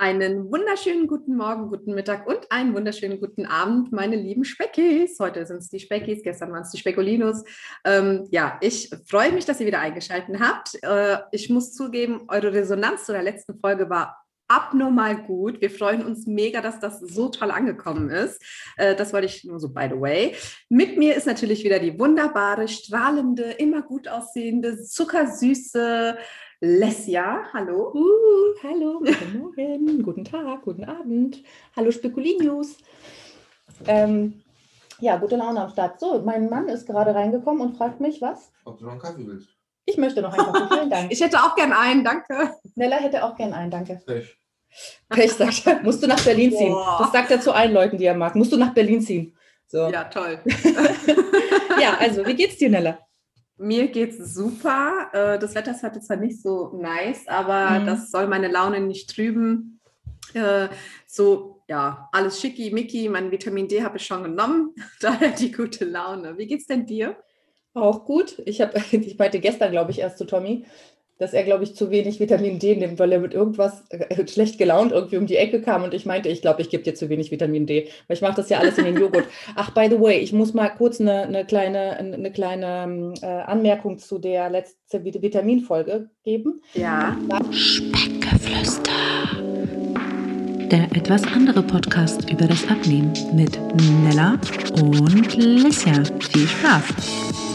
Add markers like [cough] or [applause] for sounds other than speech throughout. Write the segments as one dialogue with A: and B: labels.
A: Einen wunderschönen guten Morgen, guten Mittag und einen wunderschönen guten Abend, meine lieben Speckis. Heute sind es die Speckis, gestern waren es die Spekulinos. Ähm, ja, ich freue mich, dass ihr wieder eingeschaltet habt. Äh, ich muss zugeben, eure Resonanz zu der letzten Folge war abnormal gut. Wir freuen uns mega, dass das so toll angekommen ist. Äh, das wollte ich nur so, by the way. Mit mir ist natürlich wieder die wunderbare, strahlende, immer gut aussehende, zuckersüße, Lesja, hallo.
B: Uh, hallo, guten Morgen, guten Tag, guten Abend. Hallo Spekulinius. Ähm, ja, gute Laune am Start. So, mein Mann ist gerade reingekommen und fragt mich, was?
C: Ob du noch einen Kaffee willst.
B: Ich möchte noch einen Kaffee, vielen [laughs] Dank.
A: Ich hätte auch gern einen, danke.
B: Nella hätte auch gern einen, danke.
C: Pech.
B: Pech, sagt er. Musst du nach Berlin ziehen.
A: Boah.
B: Das sagt er zu allen Leuten, die er mag. Musst du nach Berlin ziehen. So.
A: Ja, toll. [laughs]
B: ja, also, wie geht's dir, Nella?
A: Mir geht's super. Äh, Das Wetter ist heute zwar nicht so nice, aber
B: Mhm.
A: das soll meine Laune nicht trüben. Äh, So, ja, alles schicki, micki. Mein Vitamin D habe ich schon genommen. [laughs] Daher die gute Laune. Wie geht's denn dir?
B: Auch gut. Ich, hab, [laughs] ich meinte gestern, glaube ich, erst zu Tommy, dass er, glaube ich, zu wenig Vitamin D nimmt, weil er mit irgendwas äh, [laughs] schlecht gelaunt irgendwie um die Ecke kam und ich meinte, ich glaube, ich gebe dir zu wenig Vitamin D, weil ich mache das ja alles in den Joghurt. [laughs] Ach, by the way, ich muss mal kurz eine, eine kleine, eine kleine ähm, äh, Anmerkung zu der letzten Vit- Vitaminfolge geben.
A: Ja.
D: Speckgeflüster. Der etwas andere Podcast über das Abnehmen mit Nella und Lissia. Viel Spaß!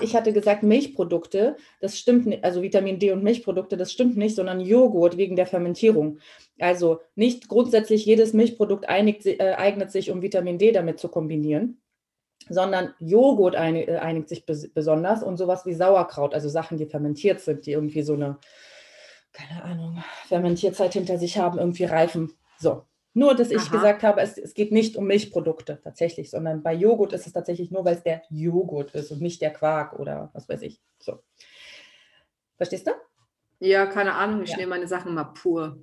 B: Ich hatte gesagt Milchprodukte, das stimmt nicht, also Vitamin D und Milchprodukte, das stimmt nicht, sondern Joghurt wegen der Fermentierung. Also nicht grundsätzlich jedes Milchprodukt einigt, äh, eignet sich, um Vitamin D damit zu kombinieren, sondern Joghurt äh, einigt sich bes besonders und sowas wie Sauerkraut, also Sachen, die fermentiert sind, die irgendwie so eine, keine Ahnung, Fermentierzeit hinter sich haben, irgendwie reifen. So. Nur, dass ich
A: Aha.
B: gesagt habe, es, es geht nicht um Milchprodukte tatsächlich, sondern bei Joghurt ist es tatsächlich nur, weil es der Joghurt ist und nicht der Quark oder was weiß ich. So. Verstehst du?
A: Ja, keine Ahnung. Ich
B: Ja.
A: nehme meine Sachen mal pur.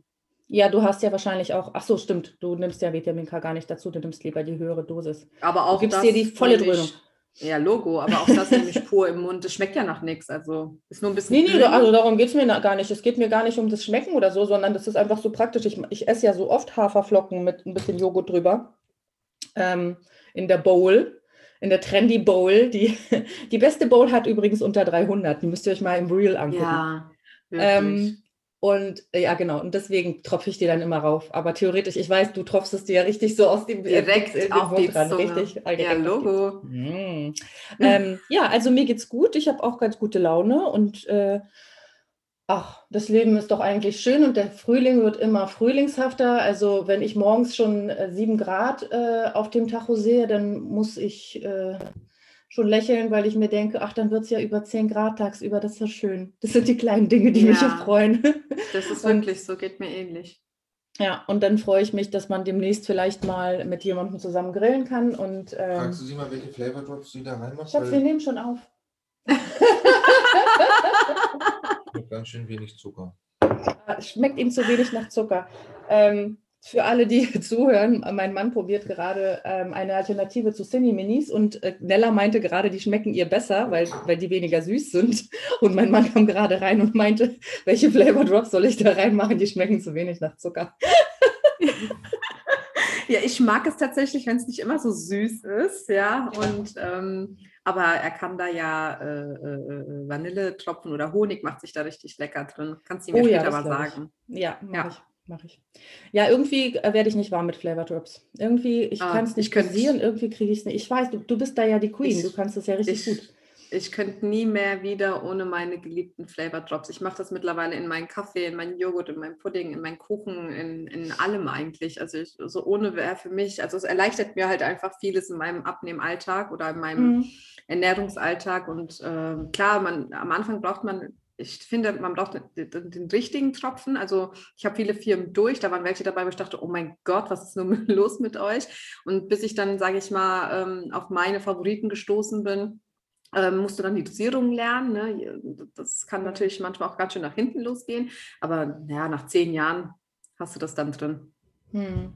B: Ja, du hast ja wahrscheinlich auch, ach so, stimmt, du nimmst ja Vitamin K gar nicht dazu, du nimmst lieber die höhere Dosis.
A: Aber auch
B: Du gibst
A: das
B: dir die volle Dröhnung.
A: Ja, Logo, aber auch das nehme ich [laughs] pur im Mund. Das schmeckt ja nach nichts. Also ist nur ein bisschen.
B: Nee, nee,
A: grün.
B: also darum geht es mir gar nicht. Es geht mir gar nicht um das Schmecken oder so, sondern das ist einfach so praktisch. Ich, ich esse ja so oft Haferflocken mit ein bisschen Joghurt drüber ähm, in der Bowl, in der Trendy Bowl. Die, [laughs] die beste Bowl hat übrigens unter 300. Die müsst ihr euch mal im Real angucken.
A: Ja, wirklich.
B: Ähm, und äh, ja, genau. Und deswegen tropfe ich die dann immer rauf. Aber theoretisch, ich weiß, du tropfst es dir ja richtig so aus dem
A: Direkt
B: in den
A: auf die
B: Mund ran,
A: Zunge.
B: Richtig, äh,
A: ja,
B: direkt die
A: Logo.
B: Mm. Ähm, ja, also mir geht's gut. Ich habe auch ganz gute Laune und äh, ach, das Leben ist doch eigentlich schön und der Frühling wird immer frühlingshafter. Also wenn ich morgens schon äh, sieben Grad äh, auf dem Tacho sehe, dann muss ich äh, schon lächeln, weil ich mir denke, ach, dann wird es ja über 10 Grad tagsüber. Das ist ja schön. Das sind die kleinen Dinge, die mich
A: Ja.
B: freuen.
A: Das ist [laughs]
B: Und-
A: wirklich so, geht mir ähnlich.
B: Ja, und dann freue ich mich, dass man demnächst vielleicht mal mit jemandem zusammen grillen kann. Und ähm,
C: Fragst du sie mal, welche Flavor Drops sie da reinmacht?
B: Schatz, wir nehmen schon auf.
C: mit ganz schön wenig Zucker.
B: Ah, Es schmeckt ihm zu wenig nach Zucker. Ähm, für alle, die zuhören, mein Mann probiert gerade ähm, eine Alternative zu Cine Minis und äh, Nella meinte gerade, die schmecken ihr besser, weil, weil die weniger süß sind. Und mein Mann kam gerade rein und meinte, welche Flavor Drops soll ich da reinmachen? Die schmecken zu wenig nach Zucker. [laughs]
A: Ja, ich mag es tatsächlich, wenn es nicht immer so süß ist, ja. Und ähm, aber er kann da ja äh, äh, Vanilletropfen oder Honig macht sich da richtig lecker drin. Kannst du mir
B: Oh ja,
A: später
B: das
A: mal
B: glaub ich.
A: sagen.
B: Ja,
A: Ja.
B: ich. Mach ich. Ja, irgendwie äh, werde ich nicht warm mit Flavor Drops. Irgendwie, ich
A: Ah,
B: kann es
A: ich
B: nicht dosieren, irgendwie kriege ich es nicht. Ich weiß, du, du bist da ja die Queen,
A: Ich-
B: du kannst es ja richtig
A: Ich,
B: gut.
A: ich könnte nie mehr wieder ohne meine geliebten Flavor Drops. Ich mache das mittlerweile in meinen Kaffee, in meinen Joghurt, in meinen Pudding, in meinen Kuchen, in, in allem eigentlich. Also ich, so ohne wäre für mich, also es erleichtert mir halt einfach vieles in meinem Abnehmalltag oder in meinem
B: Mhm.
A: Ernährungsalltag. Und äh, klar, man, am Anfang braucht man, ich finde, man braucht den, den, den richtigen Tropfen. Also ich habe viele Firmen durch, da waren welche dabei, wo ich dachte, oh mein Gott, was ist nun [laughs] los mit euch? Und bis ich dann, sage ich mal, ähm, auf meine Favoriten gestoßen bin, ähm, musst du dann die Dosierung lernen. Ne? Das kann natürlich manchmal auch ganz schön nach hinten losgehen. Aber ja, nach zehn Jahren hast du das dann drin.
B: Hm.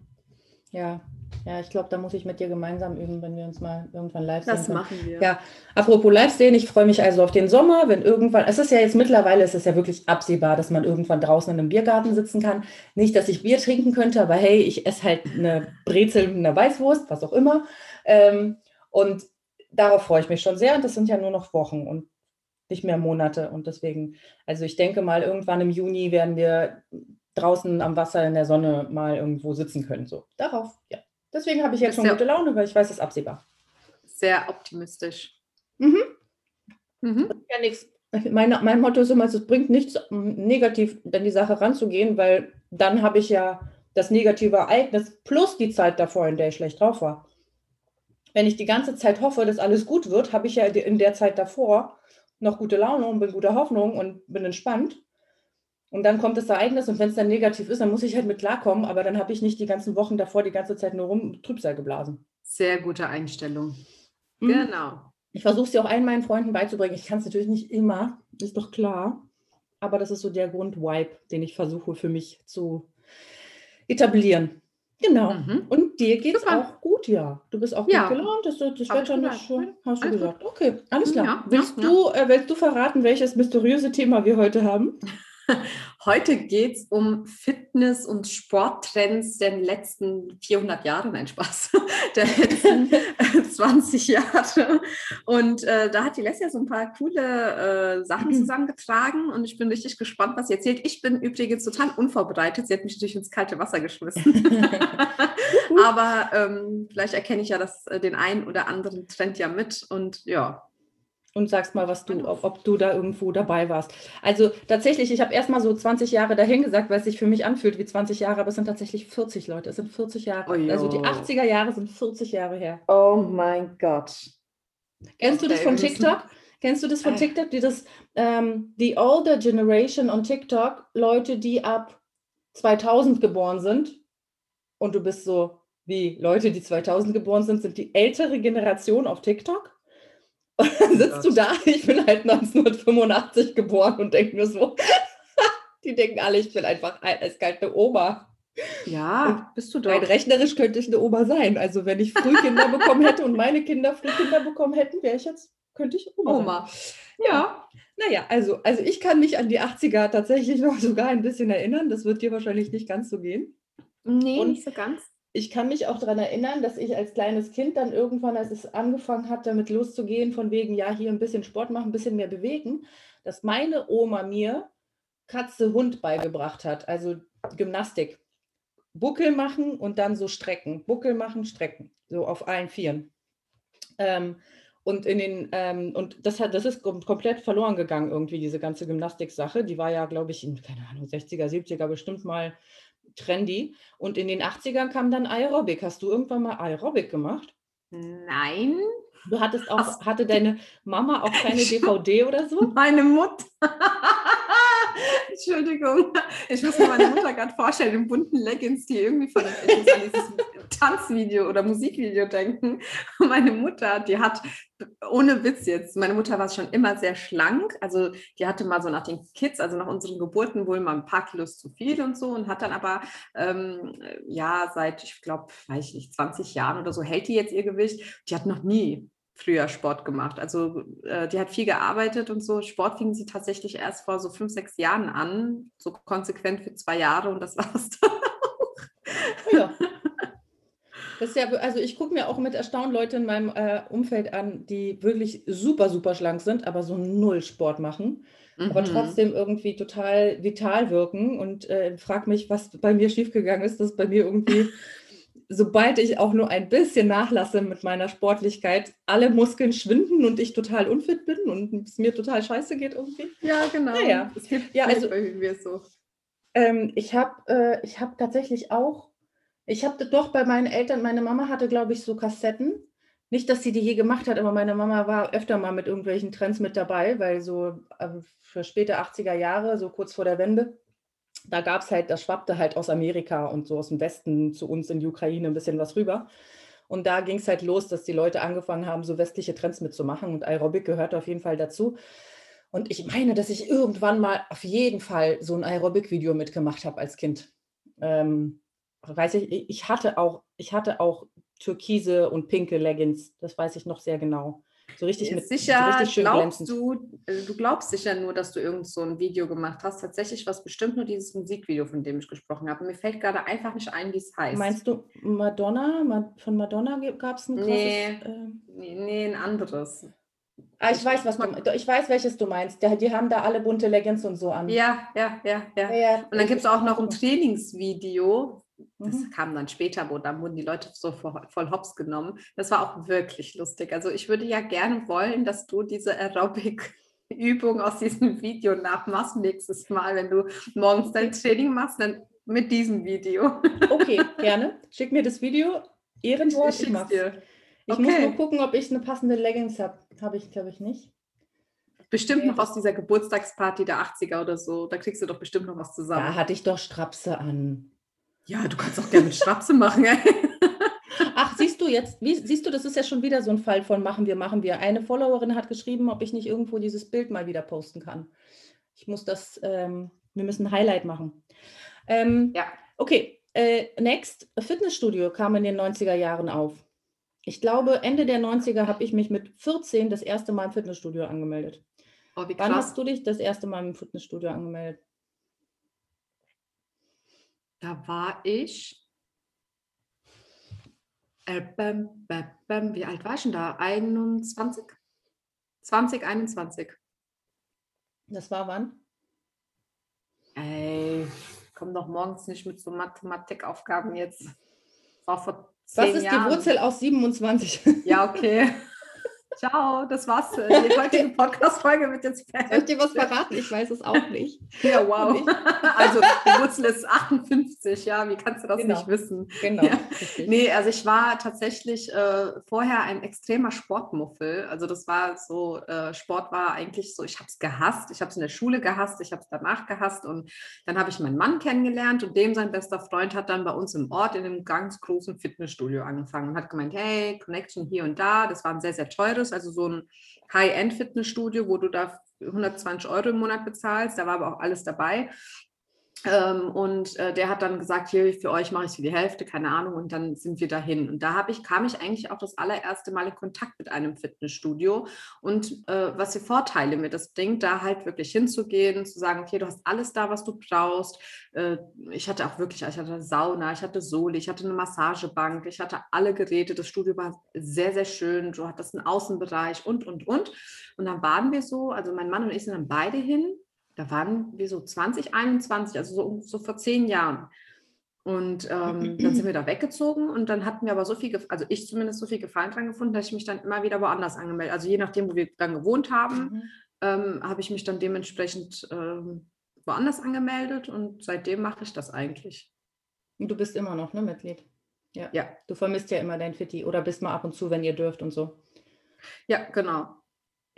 B: Ja, ja, ich glaube, da muss ich mit dir gemeinsam üben, wenn wir uns mal irgendwann live sehen.
A: Das
B: können.
A: machen wir.
B: Ja, apropos live sehen, ich freue mich also auf den Sommer, wenn irgendwann, es ist ja jetzt mittlerweile, es ist ja wirklich absehbar, dass man irgendwann draußen in einem Biergarten sitzen kann. Nicht, dass ich Bier trinken könnte, aber hey, ich esse halt eine Brezel mit einer Weißwurst, was auch immer. Ähm, und darauf freue ich mich schon sehr und das sind ja nur noch Wochen und nicht mehr Monate und deswegen, also ich denke mal, irgendwann im Juni werden wir draußen am Wasser in der Sonne mal irgendwo sitzen können. So, darauf, ja. Deswegen habe ich jetzt schon gute Laune, weil ich weiß, es ist absehbar.
A: Sehr optimistisch.
B: Mhm.
A: Mhm.
B: Ja, nichts. Mein, mein Motto ist immer, es bringt nichts, negativ an die Sache ranzugehen, weil dann habe ich ja das negative Ereignis plus die Zeit davor, in der ich schlecht drauf war. Wenn ich die ganze Zeit hoffe, dass alles gut wird, habe ich ja in der Zeit davor noch gute Laune und bin guter Hoffnung und bin entspannt. Und dann kommt das Ereignis und wenn es dann negativ ist, dann muss ich halt mit klarkommen, aber dann habe ich nicht die ganzen Wochen davor die ganze Zeit nur rum Trübsal geblasen.
A: Sehr gute Einstellung.
B: Mhm.
A: Genau.
B: Ich versuche es ja auch allen meinen Freunden beizubringen. Ich kann es natürlich nicht immer, ist doch klar. Aber das ist so der Grundvibe, den ich versuche für mich zu etablieren. Genau.
A: Mhm.
B: Und dir geht es auch gut, ja. Du bist auch
A: Ja.
B: gut gelaunt, das, das Wetter
A: gesagt.
B: schön, hast du
A: Alles
B: gesagt. Okay, alles klar.
A: Ja,
B: willst,
A: ja,
B: du, äh, willst du verraten, welches mysteriöse Thema wir heute haben? [laughs] [laughs]
A: Heute geht es um Fitness- und Sporttrends der letzten 400 Jahre, nein Spaß, [laughs] der letzten [laughs] äh, 20 Jahre. Und äh, da hat die Lesja so ein paar coole äh, Sachen zusammengetragen und ich bin richtig gespannt, was sie erzählt. Ich bin übrigens total unvorbereitet. Sie hat mich natürlich ins kalte Wasser geschmissen. Aber ähm, vielleicht erkenne ich ja das, äh, den einen oder anderen Trend ja mit und ja.
B: Und sagst mal, was du, ob, ob du da irgendwo dabei warst. Also tatsächlich, ich habe erstmal so 20 Jahre dahin gesagt, weil es sich für mich anfühlt wie 20 Jahre, aber es sind tatsächlich 40 Leute. Es sind 40 Jahre.
A: Oh,
B: also die
A: jo.
B: 80er Jahre sind 40 Jahre her.
A: Oh mein Gott.
B: Kennst du das von TikTok? Kennst du das von
A: Äh.
B: TikTok? Die das, ähm, die older generation on TikTok, Leute, die ab 2000 geboren sind. Und du bist so, wie Leute, die 2000 geboren sind, sind die ältere Generation auf TikTok. Und dann sitzt du da, [laughs] ich bin halt 1985 geboren und denke mir so, [laughs] die denken alle, ich bin einfach eiskalt eine Oma.
A: Ja, bist du doch.
B: Rein rechnerisch könnte ich eine Oma sein. Also wenn ich früh Kinder [laughs] bekommen hätte und meine Kinder früh Kinder bekommen hätten, wäre ich jetzt, könnte ich Oma. sein.
A: Oma. Ja.
B: Naja, also, also ich kann mich an die 80er tatsächlich noch sogar ein bisschen erinnern. Das wird dir wahrscheinlich nicht ganz so gehen.
A: Nee,
B: Und-
A: nicht so ganz.
B: Ich kann mich auch daran erinnern, dass ich als kleines Kind dann irgendwann, als es angefangen hat, damit loszugehen, von wegen, ja, hier ein bisschen Sport machen, ein bisschen mehr bewegen, dass meine Oma mir Katze, Hund beigebracht hat, also Gymnastik. Buckel machen und dann so strecken. Buckel machen, strecken. So auf allen Vieren. Ähm, und in den, ähm, und das hat, das ist kom komplett verloren gegangen, irgendwie, diese ganze Gymnastik-Sache. Die war ja, glaube ich, in, keine Ahnung, 60er, 70er bestimmt mal trendy. Und in den 80ern kam dann Aerobic. Hast du irgendwann mal Aerobic gemacht?
A: Nein.
B: Du hattest auch, hatte deine Mama auch keine [laughs] DVD oder so?
A: Meine Mutter. [laughs] Entschuldigung. Ich muss mir meine Mutter gerade vorstellen, in bunten Leggings, die irgendwie von dieses Tanzvideo oder Musikvideo denken. Meine Mutter, die hat, ohne Witz jetzt, meine Mutter war schon immer sehr schlank. Also die hatte mal so nach den Kids, also nach unseren Geburten wohl mal ein paar Kilos zu viel und so und hat dann aber, ähm, ja, seit, ich glaube, weiß ich nicht, 20 Jahren oder so hält die jetzt ihr Gewicht. Die hat noch nie früher Sport gemacht. Also äh, die hat viel gearbeitet und so. Sport fing sie tatsächlich erst vor so fünf, sechs Jahren an, so konsequent für zwei Jahre und das [laughs] war's dann.
B: Ja. Das ist ja, also ich gucke mir auch mit Erstaunen Leute in meinem äh, Umfeld an, die wirklich super, super schlank sind, aber so null Sport machen, aber
A: Mhm.
B: trotzdem irgendwie total vital wirken und äh, frag mich, was bei mir schiefgegangen ist, dass bei mir irgendwie, [laughs] sobald ich auch nur ein bisschen nachlasse mit meiner Sportlichkeit, alle Muskeln schwinden und ich total unfit bin und es mir total scheiße geht irgendwie.
A: Ja, genau.
B: Naja.
A: Es gibt
B: Ja, also-
A: bei mir so.
B: Ähm, ich habe äh, ich hab tatsächlich auch, ich habe doch bei meinen Eltern, meine Mama hatte, glaube ich, so Kassetten. Nicht, dass sie die je gemacht hat, aber meine Mama war öfter mal mit irgendwelchen Trends mit dabei, weil so äh, für späte 80er Jahre, so kurz vor der Wende, da gab es halt, das schwappte halt aus Amerika und so aus dem Westen zu uns in die Ukraine ein bisschen was rüber. Und da ging es halt los, dass die Leute angefangen haben, so westliche Trends mitzumachen und Aerobic gehört auf jeden Fall dazu. Und ich meine, dass ich irgendwann mal auf jeden Fall so ein Aerobic-Video mitgemacht habe als Kind. Ähm, weiß ich, ich hatte auch, ich hatte auch türkise und pinke Leggings, das weiß ich noch sehr genau. So richtig mit
A: sicher,
B: so richtig schön
A: glaubst
B: glänzend.
A: du, äh, du glaubst sicher nur, dass du irgend so ein Video gemacht hast. Tatsächlich war es bestimmt nur dieses Musikvideo, von dem ich gesprochen habe. Mir fällt gerade einfach nicht ein, wie es heißt.
B: Meinst du Madonna? Ma- Von Madonna gab es ein krasses.
A: Nee.
B: ähm,
A: Nee, nee, ein anderes.
B: ah, ich weiß, was du. Ich weiß, welches du meinst. Die, die haben da alle bunte Leggings und so an.
A: Ja, ja, ja, ja.
B: ja.
A: Und dann gibt es auch noch ein Trainingsvideo. Das
B: Mhm.
A: kam dann später, wo dann wurden die Leute so voll, hops genommen. Das war auch wirklich lustig. Also ich würde ja gerne wollen, dass du diese Aerobic-Übung aus diesem Video nachmachst nächstes Mal, wenn du morgens dein Training machst, dann mit diesem Video.
B: Okay, [laughs] gerne. Schick mir das Video. Ehrenwort, ich, mach's.
A: dir.
B: Ich muss
A: Okay.
B: nur gucken, ob ich eine passende Leggings habe. Habe ich, glaube ich, nicht.
A: Bestimmt
B: Nee,
A: noch aus dieser Geburtstagsparty der 80er oder so. Da kriegst du doch bestimmt noch was
B: Da
A: zusammen.
B: hatte ich doch Strapse an.
A: Ja, du kannst auch gerne mit Strapse machen. Ey. [laughs]
B: Ach, siehst du jetzt, wie, siehst du, das ist ja schon wieder so ein Fall von machen wir, machen wir. Eine Followerin hat geschrieben, ob ich nicht irgendwo dieses Bild mal wieder posten kann. Ich muss das, ähm, wir müssen ein Highlight machen. Ähm,
A: Ja.
B: Okay, äh, next, Fitnessstudio kam in den 90er Jahren auf. Ich glaube, Ende der 90er habe ich mich mit 14 das erste Mal im Fitnessstudio angemeldet.
A: Oh, wie
B: Wann hast du dich das erste Mal im Fitnessstudio angemeldet?
A: Da war ich. Äh, bäm, bäm, bäm. Wie alt war ich denn da? 21? 20, 21.
B: Das war wann?
A: Ey, komm doch morgens nicht mit so Mathematikaufgaben jetzt. Das war vor
B: Was ist
A: Jahren.
B: die Wurzel aus 27?
A: Ja, okay. [laughs] Ciao, das war's. Die [laughs] heutige Podcast-Folge wird jetzt
B: Soll ich dir was verraten? Ich weiß es auch nicht.
A: Ja, wow. [laughs] Also die Wurzel ist 58, ja, wie kannst du das
B: Genau.
A: nicht wissen?
B: Genau.
A: Ja.
B: richtig.
A: Nee, also ich war tatsächlich äh, vorher ein extremer Sportmuffel. Also das war so, äh, Sport war eigentlich so, ich habe es gehasst. Ich habe es in der Schule gehasst, ich habe es danach gehasst und dann habe ich meinen Mann kennengelernt und dem sein bester Freund hat dann bei uns im Ort in einem ganz großen Fitnessstudio angefangen und hat gemeint, hey, Connection hier und da. Das war ein sehr, sehr teures, also so ein High-End-Fitnessstudio, wo du da 120 Euro im Monat bezahlst. Da war aber auch alles dabei. Ähm, und äh, der hat dann gesagt, hier für euch mache ich die Hälfte, keine Ahnung, und dann sind wir dahin. Und da habe ich, kam ich eigentlich auch das allererste Mal in Kontakt mit einem Fitnessstudio und äh, was für Vorteile mir das bringt, da halt wirklich hinzugehen, zu sagen, okay, du hast alles da, was du brauchst. Äh, ich hatte auch wirklich, ich hatte eine Sauna, ich hatte Soli, ich hatte eine Massagebank, ich hatte alle Geräte. Das Studio war sehr, sehr schön. Du hattest einen Außenbereich und, und, und. Und dann waren wir so, also mein Mann und ich sind dann beide hin da waren wir so 2021, also so, so vor zehn Jahren. Und ähm, dann sind wir da weggezogen und dann hatten wir aber so viel, also ich zumindest so viel Gefallen dran gefunden, dass ich mich dann immer wieder woanders angemeldet Also je nachdem, wo wir dann gewohnt haben,
B: Mhm.
A: ähm, habe ich mich dann dementsprechend ähm, woanders angemeldet und seitdem mache ich das eigentlich.
B: Und du bist immer noch, ne, Mitglied? Ja.
A: Ja.
B: Du vermisst ja immer dein Fitti oder bist mal ab und zu, wenn ihr dürft und so.
A: Ja, genau.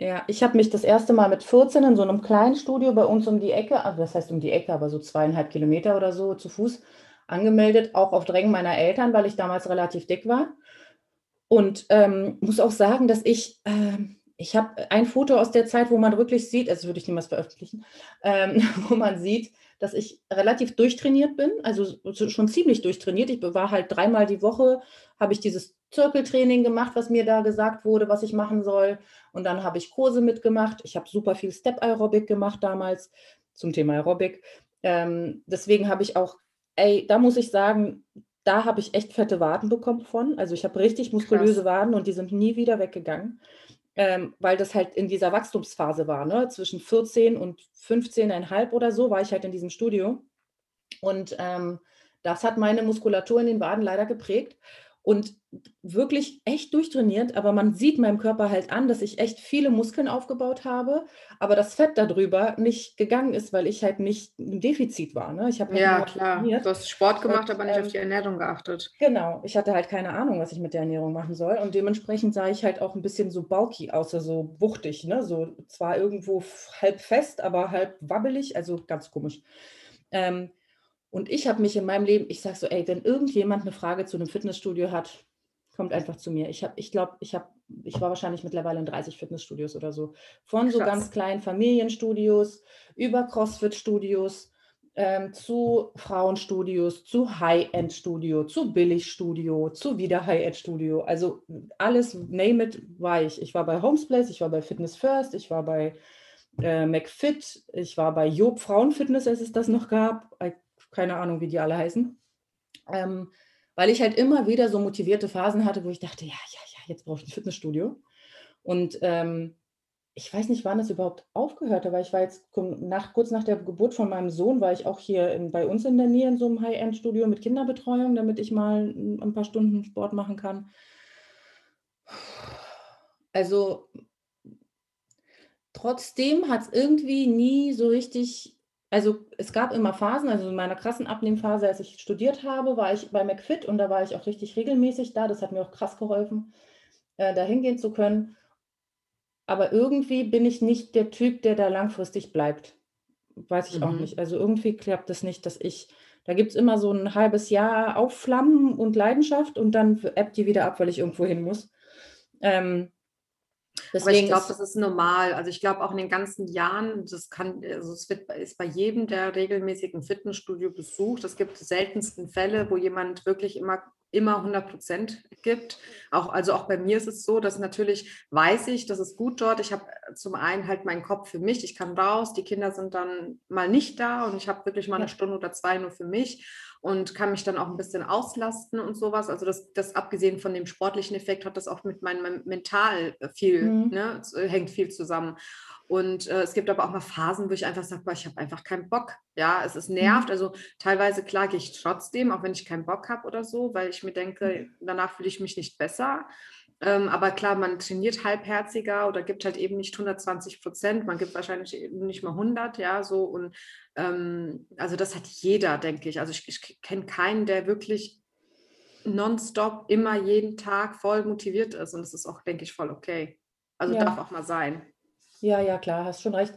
B: Ja, ich habe mich das erste Mal mit 14 in so einem kleinen Studio bei uns um die Ecke, also das heißt um die Ecke, aber so zweieinhalb Kilometer oder so zu Fuß angemeldet, auch auf Drängen meiner Eltern, weil ich damals relativ dick war. Und ähm, muss auch sagen, dass ich, ähm, ich habe ein Foto aus der Zeit, wo man wirklich sieht, also würde ich niemals veröffentlichen, ähm, [laughs] wo man sieht, dass ich relativ durchtrainiert bin, also so- schon ziemlich durchtrainiert. Ich war halt dreimal die Woche, habe ich dieses Zirkeltraining gemacht, was mir da gesagt wurde, was ich machen soll. Und dann habe ich Kurse mitgemacht. Ich habe super viel Step Aerobic gemacht damals zum Thema Aerobic. Ähm, deswegen habe ich auch, ey, da muss ich sagen, da habe ich echt fette Waden bekommen von. Also ich habe richtig muskulöse
A: Krass.
B: Waden und die sind nie wieder weggegangen, ähm, weil das halt in dieser Wachstumsphase war. Ne? Zwischen 14 und 15,5 oder so war ich halt in diesem Studio. Und ähm, das hat meine Muskulatur in den Waden leider geprägt und wirklich echt durchtrainiert. Aber man sieht meinem Körper halt an, dass ich echt viele Muskeln aufgebaut habe, aber das Fett darüber nicht gegangen ist, weil ich halt nicht im Defizit war. Ne? Ich habe halt
A: Ja, klar.
B: trainiert.
A: Du hast Sport gemacht,
B: Und,
A: aber nicht auf
B: ähm,
A: die Ernährung geachtet.
B: Genau, ich hatte halt keine Ahnung, was ich mit der Ernährung machen soll. Und dementsprechend sah ich halt auch ein bisschen so bulky aus, also so wuchtig, ne? So zwar irgendwo halb fest, aber halb wabbelig, also ganz komisch. Ähm, und ich habe mich in meinem Leben, ich sage so, ey, wenn irgendjemand eine Frage zu einem Fitnessstudio hat, kommt einfach zu mir. Ich habe, ich glaube, ich habe, ich war wahrscheinlich mittlerweile in 30 Fitnessstudios oder so. Von so
A: Krass.
B: ganz kleinen Familienstudios über CrossFit-Studios, ähm, zu Frauenstudios, zu High-End-Studio, zu Billigstudio, zu wieder High-End-Studio. Also alles, name it, war ich. Ich war bei Homesplace, ich war bei Fitness First, ich war bei äh, McFit, ich war bei Job Frauenfitness, als es das noch gab. Keine Ahnung, wie die alle heißen. Ähm, weil ich halt immer wieder so motivierte Phasen hatte, wo ich dachte, ja, ja, ja, jetzt brauche ich ein Fitnessstudio. Und ähm, ich weiß nicht, wann es überhaupt aufgehört hat, weil ich war jetzt nach, kurz nach der Geburt von meinem Sohn, war ich auch hier in, bei uns in der Nähe in so einem High-End-Studio mit Kinderbetreuung, damit ich mal ein paar Stunden Sport machen kann. Also trotzdem hat es irgendwie nie so richtig, also es gab immer Phasen, also in meiner krassen Abnehmphase, als ich studiert habe, war ich bei McFit und da war ich auch richtig regelmäßig da. Das hat mir auch krass geholfen, äh, da hingehen zu können aber irgendwie bin ich nicht der Typ, der da langfristig bleibt. Weiß ich mhm. auch nicht. Also irgendwie klappt das nicht, dass ich, da gibt es immer so ein halbes Jahr Aufflammen und Leidenschaft und dann ebbt die wieder ab, weil ich irgendwo hin muss. Ähm,
A: Deswegen Aber ich glaube, das ist normal. Also ich glaube auch in den ganzen Jahren, das kann, also es wird, ist bei jedem, der regelmäßig ein Fitnessstudio besucht. Es gibt seltensten Fälle, wo jemand wirklich immer immer 100 Prozent gibt. Auch, also auch bei mir ist es so, dass natürlich weiß ich, das ist gut dort. Ich habe zum einen halt meinen Kopf für mich. Ich kann raus. Die Kinder sind dann mal nicht da und ich habe wirklich mal eine Stunde oder zwei nur für mich und kann mich dann auch ein bisschen auslasten und sowas. Also das, das abgesehen von dem sportlichen Effekt hat das auch mit meinem Mental viel, mhm. ne, hängt viel zusammen. Und äh, es gibt aber auch mal Phasen, wo ich einfach sage, ich habe einfach keinen Bock. Ja, es ist nervt. Mhm. Also teilweise klage ich trotzdem, auch wenn ich keinen Bock habe oder so, weil ich mir denke, mhm. danach fühle ich mich nicht besser. Ähm, aber klar, man trainiert halbherziger oder gibt halt eben nicht 120 Prozent, man gibt wahrscheinlich nicht mal 100, ja, so. Und ähm, also das hat jeder, denke ich. Also ich, ich kenne keinen, der wirklich nonstop immer jeden Tag voll motiviert ist. Und das ist auch, denke ich, voll okay. Also ja. darf auch mal sein.
B: Ja, ja, klar, hast schon recht.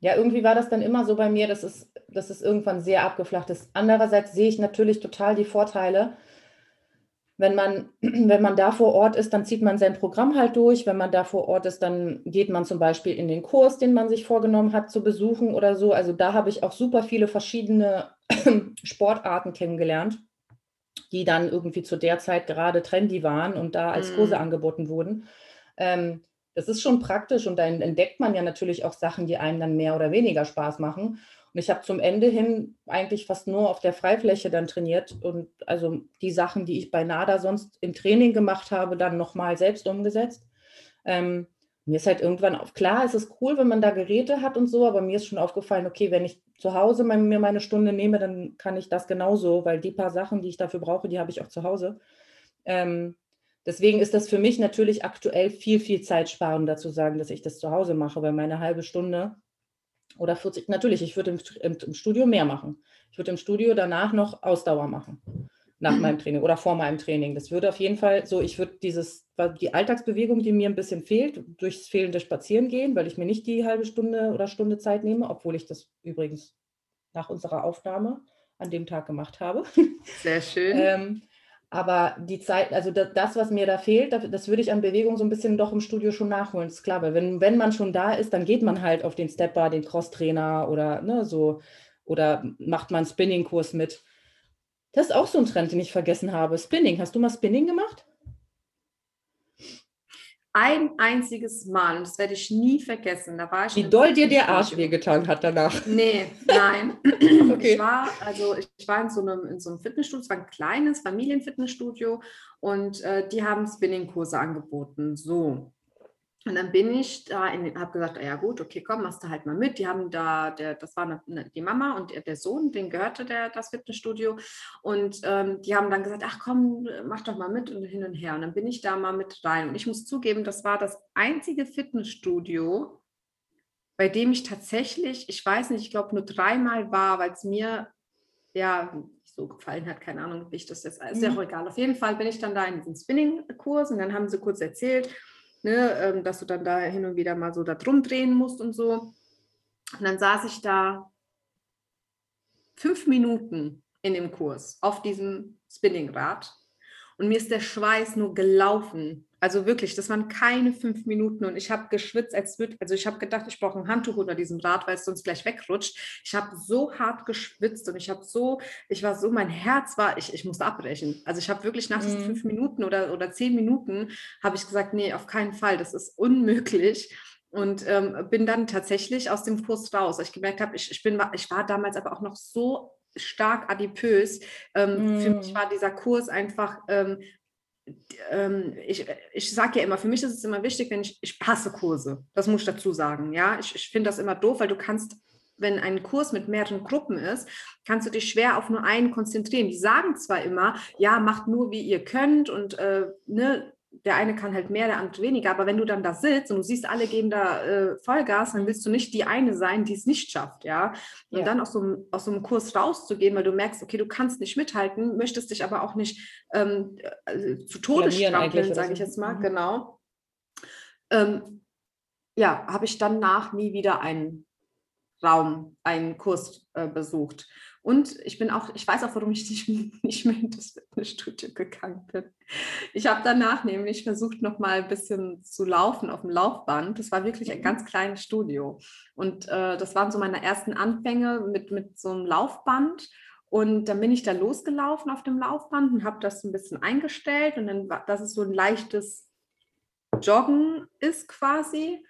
B: Ja, irgendwie war das dann immer so bei mir, dass es, dass es irgendwann sehr abgeflacht ist. Andererseits sehe ich natürlich total die Vorteile, wenn man, [clears throat] wenn man da vor Ort ist, dann zieht man sein Programm halt durch. Wenn man da vor Ort ist, dann geht man zum Beispiel in den Kurs, den man sich vorgenommen hat zu besuchen oder so. Also da habe ich auch super viele verschiedene [clears throat] Sportarten kennengelernt, die dann irgendwie zu der Zeit gerade trendy waren und da als Kurse mm. angeboten wurden. Ähm, das ist schon praktisch und dann entdeckt man ja natürlich auch Sachen, die einem dann mehr oder weniger Spaß machen. Und ich habe zum Ende hin eigentlich fast nur auf der Freifläche dann trainiert und also die Sachen, die ich bei NADA sonst im Training gemacht habe, dann nochmal selbst umgesetzt. Ähm, mir ist halt irgendwann auf, klar, es ist cool, wenn man da Geräte hat und so, aber mir ist schon aufgefallen, okay, wenn ich zu Hause mir meine Stunde nehme, dann kann ich das genauso, weil die paar Sachen, die ich dafür brauche, die habe ich auch zu Hause. Ähm, deswegen ist das für mich natürlich aktuell viel, viel zeitsparender zu sagen, dass ich das zu Hause mache, weil meine halbe Stunde oder 40, natürlich, ich würde im, im, im, Studio mehr machen. Ich würde im Studio danach noch Ausdauer machen, nach meinem Training oder vor meinem Training. Das würde auf jeden Fall so, ich würde dieses, die Alltagsbewegung, die mir ein bisschen fehlt, durchs fehlende Spazieren gehen, weil ich mir nicht die halbe Stunde oder Stunde Zeit nehme, obwohl ich das übrigens nach unserer Aufnahme an dem Tag gemacht habe.
A: Sehr schön. [laughs]
B: ähm, aber die Zeit, also das, was mir da fehlt, das würde ich an Bewegung so ein bisschen doch im Studio schon nachholen. Das ist klar, weil wenn, wenn man schon da ist, dann geht man halt auf den Stepper, den Crosstrainer oder ne, so oder macht man Spinning-Kurs mit. Das ist auch so ein Trend, den ich vergessen habe. Spinning. Hast du mal Spinning gemacht?
A: Ein einziges Mal, und das werde ich nie vergessen, da war ich.
B: Wie doll dir der Arsch wehgetan hat danach?
A: Nee, nein. [clears throat] okay. Ich war, also ich war in so einem, in so einem Fitnessstudio, es war ein kleines Familienfitnessstudio und äh, die haben Spinning-Kurse angeboten. So. Und dann bin ich da, habe gesagt, ja gut, okay, komm, machst du halt mal mit. Die haben da, der, das war eine, eine, die Mama und der, Sohn, den gehörte der, das Fitnessstudio. Und ähm, die haben dann gesagt, ach komm, mach doch mal mit und hin und her. Und dann bin ich da mal mit rein. Und ich muss zugeben, das war das einzige Fitnessstudio, bei dem ich tatsächlich, ich weiß nicht, ich glaube nur dreimal war, weil es mir ja so gefallen hat, keine Ahnung, wie ich das jetzt, ist ja mhm. auch egal. Auf jeden Fall bin ich dann da in diesen Spinning-Kurs und dann haben sie kurz erzählt, ne, ähm, dass du dann da hin und wieder mal so da drum drehen musst und so. Und dann saß ich da fünf Minuten in dem Kurs auf diesem Spinningrad und mir ist der Schweiß nur gelaufen. Also wirklich, das waren keine fünf Minuten und ich habe geschwitzt, als würde, also ich habe gedacht, ich brauche ein Handtuch unter diesem Rad, weil es sonst gleich wegrutscht. Ich habe so hart geschwitzt und ich habe so, ich war so, mein Herz war, ich, ich musste abbrechen. Also ich habe wirklich nach diesen
B: Mhm.
A: fünf Minuten oder, oder zehn Minuten habe ich gesagt, nee, auf keinen Fall, das ist unmöglich. Und ähm, bin dann tatsächlich aus dem Kurs raus. Ich gemerkt habe, ich, ich, bin, ich war damals aber auch noch so stark adipös. Ähm, Für mich
B: Mm.
A: war dieser Kurs einfach ähm, ich, ich sage ja immer, für mich ist es immer wichtig, wenn ich, ich hasse Kurse, das muss ich dazu sagen, ja, ich, ich finde das immer doof, weil du kannst, wenn ein Kurs mit mehreren Gruppen ist, kannst du dich schwer auf nur einen konzentrieren. Die sagen zwar immer, ja, macht nur, wie ihr könnt und äh, ne, der eine kann halt mehr, der andere weniger, aber wenn du dann da sitzt und du siehst, alle geben da äh, Vollgas, dann willst du nicht die eine sein, die es nicht schafft, ja. Und
B: Ja.
A: dann aus so, einem, aus so einem Kurs rauszugehen, weil du merkst, okay, du kannst nicht mithalten, möchtest dich aber auch nicht ähm, äh, zu Tode strampeln, sage ich jetzt mal,
B: Mhm.
A: genau. Ähm, ja, habe ich danach nie wieder einen Raum, einen Kurs äh, besucht. Und ich bin auch, ich weiß auch, warum ich [laughs] nicht, nicht mehr in das Fitnessstudio gegangen bin. Ich habe danach nämlich versucht, noch mal ein bisschen zu laufen auf dem Laufband. Das war wirklich ein ganz kleines Studio. Und äh, das waren so meine ersten Anfänge mit, mit so einem Laufband. Und dann bin ich da losgelaufen auf dem Laufband und habe das ein bisschen eingestellt. Und dann war, dass es so ein leichtes Joggen ist quasi.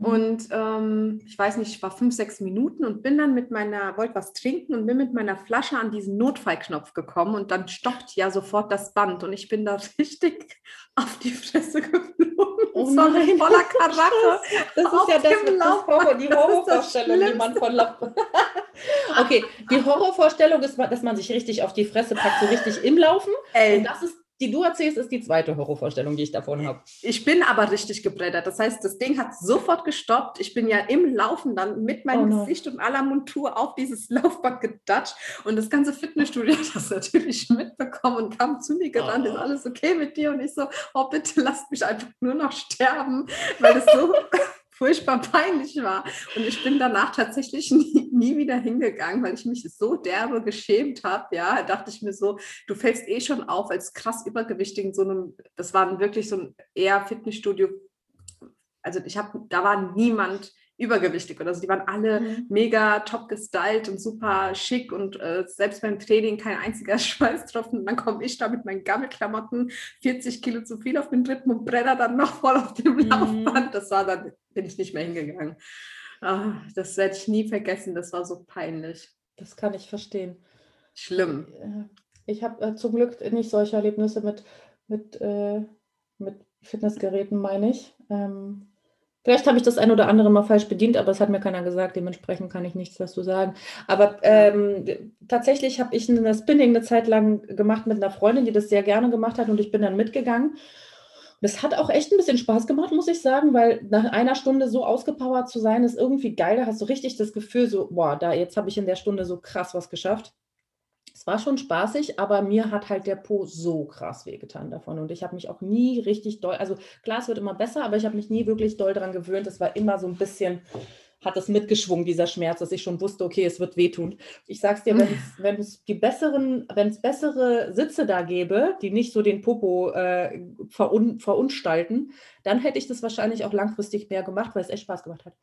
A: Und ähm, ich weiß nicht, ich war fünf, sechs Minuten und bin dann mit meiner, wollte was trinken und bin mit meiner Flasche an diesen Notfallknopf gekommen und dann stoppt ja sofort das Band und ich bin da [laughs] richtig auf die Fresse geflogen.
B: Oh nein.
A: voller [laughs] Karache.
B: Das ist ja das, das Horror, die Horrorvorstellung, die man von Lauf [laughs] Okay, die Horrorvorstellung ist, dass man sich richtig auf die Fresse packt, so richtig im Laufen.
A: Ey,
B: Und das ist, die du erzählst, ist die zweite Horrorvorstellung, die ich davon habe.
A: ich bin aber richtig gebreddert. Das heißt, das Ding hat sofort gestoppt. Ich bin ja im Laufen dann mit meinem
B: Oh.
A: Gesicht und aller Montur auf dieses [laughs] Laufband gedatscht. Und das ganze Fitnessstudio [laughs] hat das natürlich mitbekommen und kam zu mir gerannt.
B: Oh.
A: Ist alles okay mit dir? Und ich so, oh bitte lasst mich einfach nur noch sterben, weil es so [laughs] furchtbar peinlich war. Und ich bin danach tatsächlich [laughs] nie, nie wieder hingegangen, weil ich mich so derbe geschämt habe. Ja, da dachte ich mir so, du fällst eh schon auf als krass übergewichtig in so einem, das war wirklich so ein eher Fitnessstudio. Also ich habe, da war niemand übergewichtig oder so. Die waren alle
B: Mhm.
A: mega top gestylt und super schick und äh, selbst beim Training kein einziger [laughs] Schweißtropfen. Und dann komme ich da mit meinen Gammelklamotten, 40 Kilo zu viel auf den Rippen und brenner dann noch voll auf dem
B: Mhm.
A: Laufband. Das war dann, bin ich nicht mehr hingegangen. Ah, das werde ich nie vergessen. Das war so peinlich.
B: Das kann ich verstehen.
A: Schlimm.
B: Äh, Ich habe äh, zum Glück nicht solche Erlebnisse mit, mit, äh, mit Fitnessgeräten, meine ich. Ähm, vielleicht habe ich das ein oder andere mal falsch bedient, aber es hat mir keiner gesagt. Dementsprechend kann ich nichts dazu sagen. Aber ähm, tatsächlich habe ich eine Spinning eine Zeit lang gemacht mit einer Freundin, die das sehr gerne gemacht hat und ich bin dann mitgegangen. Das hat auch echt ein bisschen Spaß gemacht, muss ich sagen, weil nach einer Stunde so ausgepowert zu sein, ist irgendwie geil. Da hast du richtig das Gefühl, so, boah, da jetzt habe ich in der Stunde so krass was geschafft. Es war schon spaßig, aber mir hat halt der Po so krass wehgetan davon. Und ich habe mich auch nie richtig doll, also klar, es wird immer besser, aber ich habe mich nie wirklich doll daran gewöhnt. Es war immer so ein bisschen, hat es mitgeschwungen, dieser Schmerz, dass ich schon wusste, okay, es wird wehtun. Ich sag's dir, wenn es [laughs] die besseren, wenn es bessere Sitze da gäbe, die nicht so den Popo äh, verun, verunstalten, dann hätte ich das wahrscheinlich auch langfristig mehr gemacht, weil es echt Spaß gemacht hat.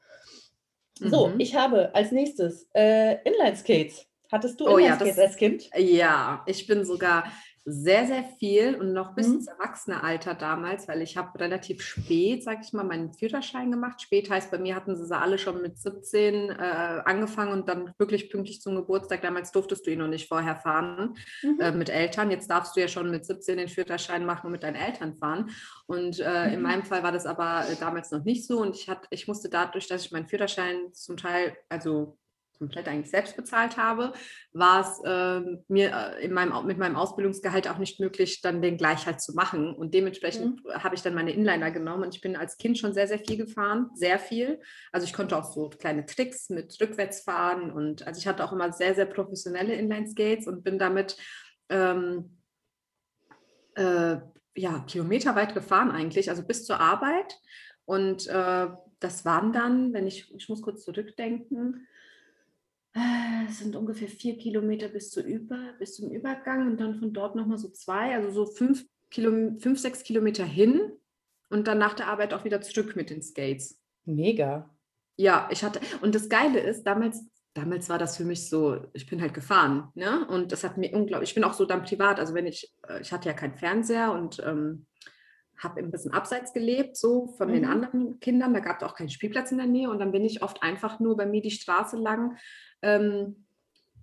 B: So,
A: Mhm.
B: ich habe als nächstes äh, Inline-Skates. Hattest du
A: Oh ja, das-
B: als Kind?
A: Ja, ich bin sogar sehr, sehr viel und noch bis
B: Mhm.
A: ins Erwachsenealter damals, weil ich habe relativ spät, sag ich mal, meinen Führerschein gemacht. Spät heißt, bei mir hatten sie sie alle schon mit 17 äh, angefangen und dann wirklich pünktlich zum Geburtstag. Damals durftest du ihn noch nicht vorher fahren
B: Mhm.
A: äh, mit Eltern. Jetzt darfst du ja schon mit 17 den Führerschein machen und mit deinen Eltern fahren. Und äh, in
B: Mhm.
A: meinem Fall war das aber äh, damals noch nicht so. Und ich, hat, ich musste dadurch, dass ich meinen Führerschein zum Teil, also komplett eigentlich selbst bezahlt habe, war es ähm, mir äh, in meinem, mit meinem Ausbildungsgehalt auch nicht möglich, dann den Gleichheit zu machen. Und dementsprechend habe ich dann meine Inliner genommen und ich bin als Kind schon sehr, sehr viel gefahren, sehr viel. Also ich konnte auch so kleine Tricks mit rückwärts fahren und also ich hatte auch immer sehr, sehr professionelle Inline-Skates und bin damit ähm, äh, ja, kilometerweit gefahren eigentlich, also bis zur Arbeit. Und äh, das waren dann, wenn ich, ich muss kurz zurückdenken, es sind ungefähr vier Kilometer bis, zu über, bis zum Übergang und dann von dort nochmal so zwei, also so fünf, Kilo, fünf, sechs Kilometer hin und dann nach der Arbeit auch wieder zurück mit den Skates.
B: Mega.
A: Ja, ich hatte, und das Geile ist, damals, damals war das für mich so, ich bin halt gefahren, ne? Und das hat mir unglaublich, ich bin auch so dann privat, also wenn ich, äh, ich hatte ja keinen Fernseher und ähm, habe ein bisschen abseits gelebt, so von den
B: Mhm.
A: anderen Kindern, da gab es auch keinen Spielplatz in der Nähe und dann bin ich oft einfach nur bei mir die Straße lang, ähm,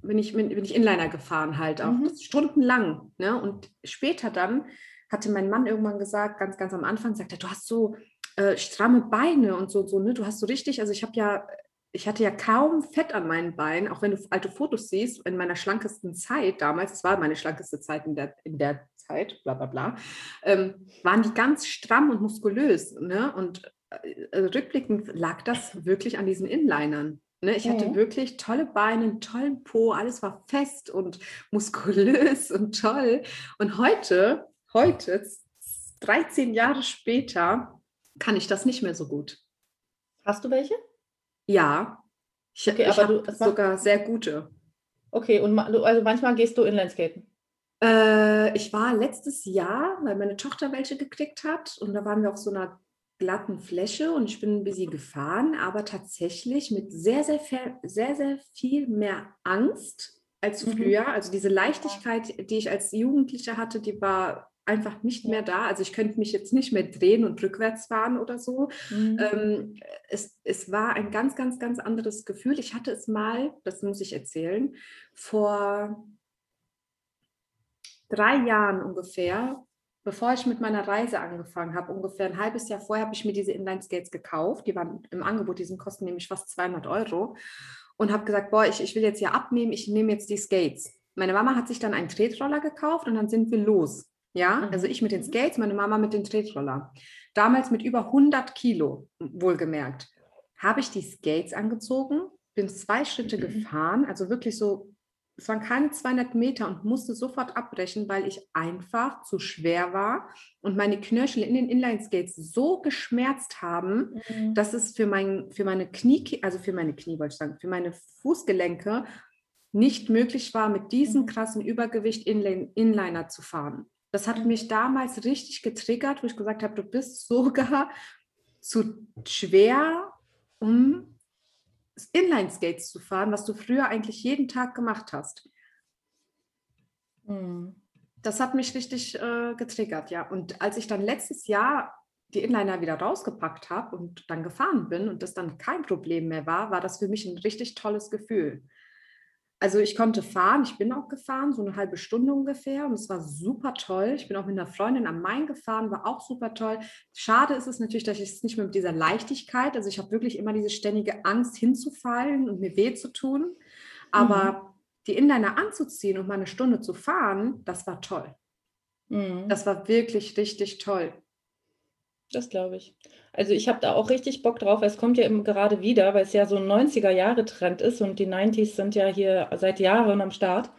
A: bin ich, bin, bin ich Inliner gefahren halt auch
B: Mhm.
A: stundenlang, ne? Und später dann hatte mein Mann irgendwann gesagt, ganz, ganz am Anfang, sagt er, du hast so äh, stramme Beine und so, so, ne? Du hast so richtig, also ich habe ja, ich hatte ja kaum Fett an meinen Beinen, auch wenn du alte Fotos siehst, in meiner schlankesten Zeit damals, es war meine schlankeste Zeit in der, in der Zeit, bla bla bla, ähm, waren die ganz stramm und muskulös, ne? Und äh, rückblickend lag das wirklich an diesen Inlinern. Ne, ich hatte
B: Mhm.
A: wirklich tolle Beine, einen tollen Po, alles war fest und [laughs] muskulös und toll. Und heute, heute, 13 Jahre später, kann ich das nicht mehr so gut.
B: Hast du welche?
A: Ja, ich,
B: Okay,
A: ich habe sogar sehr gute.
B: Okay, und also manchmal gehst du Inlineskaten.
A: Äh, ich war letztes Jahr, weil meine Tochter welche gekriegt hat und da waren wir auf so einer glatten Fläche und ich bin ein bisschen gefahren, aber tatsächlich mit sehr, sehr, viel- sehr, sehr viel mehr Angst als
B: Mhm.
A: früher. Also diese Leichtigkeit, die ich als Jugendliche hatte, die war einfach nicht mehr da. Also ich könnte mich jetzt nicht mehr drehen und rückwärts fahren oder so.
B: Mhm.
A: Ähm, es, es war ein ganz, ganz, ganz anderes Gefühl. Ich hatte es mal, das muss ich erzählen, vor drei Jahren ungefähr, bevor ich mit meiner Reise angefangen habe, ungefähr ein halbes Jahr vorher, habe ich mir diese Inline-Skates gekauft. Die waren im Angebot, die sind kosten nämlich fast 200 Euro. Und habe gesagt, boah, ich, ich will jetzt ja abnehmen, ich nehme jetzt die Skates. Meine Mama hat sich dann einen Tretroller gekauft und dann sind wir los. Ja,
B: Mhm.
A: also ich mit den Skates, meine Mama mit den Tretroller. Damals mit über 100 Kilo, wohlgemerkt. Habe ich die Skates angezogen, bin zwei Schritte gefahren, also wirklich so, es waren keine 200 Meter und musste sofort abbrechen, weil ich einfach zu schwer war und meine Knöchel in den Inline-Skates so geschmerzt haben,
B: Mhm.
A: dass es für, mein, für meine Knie, also für meine Knie wollte ich sagen, für meine Fußgelenke nicht möglich war, mit diesem
B: Mhm.
A: krassen Übergewicht Inline, Inliner zu fahren. Das hat
B: Mhm.
A: mich damals richtig getriggert, wo ich gesagt habe, du bist sogar zu schwer, um Inline-Skates zu fahren, was du früher eigentlich jeden Tag gemacht hast.
B: Mhm.
A: Das hat mich richtig äh, getriggert, ja. Und als ich dann letztes Jahr die Inliner wieder rausgepackt habe und dann gefahren bin und das dann kein Problem mehr war, war das für mich ein richtig tolles Gefühl. Also ich konnte fahren, ich bin auch gefahren, so eine halbe Stunde ungefähr und es war super toll. Ich bin auch mit einer Freundin am Main gefahren, war auch super toll. Schade ist es natürlich, dass ich es nicht mehr mit dieser Leichtigkeit, also ich habe wirklich immer diese ständige Angst hinzufallen und mir weh zu tun. Aber die Inliner anzuziehen und mal eine Stunde zu fahren, das war toll.
B: Mhm.
A: Das war wirklich richtig toll.
B: Das glaube ich. Also ich habe da auch richtig Bock drauf. Es kommt ja eben gerade wieder, weil es ja so ein 90er-Jahre-Trend ist und die 90s sind ja hier seit Jahren am Start.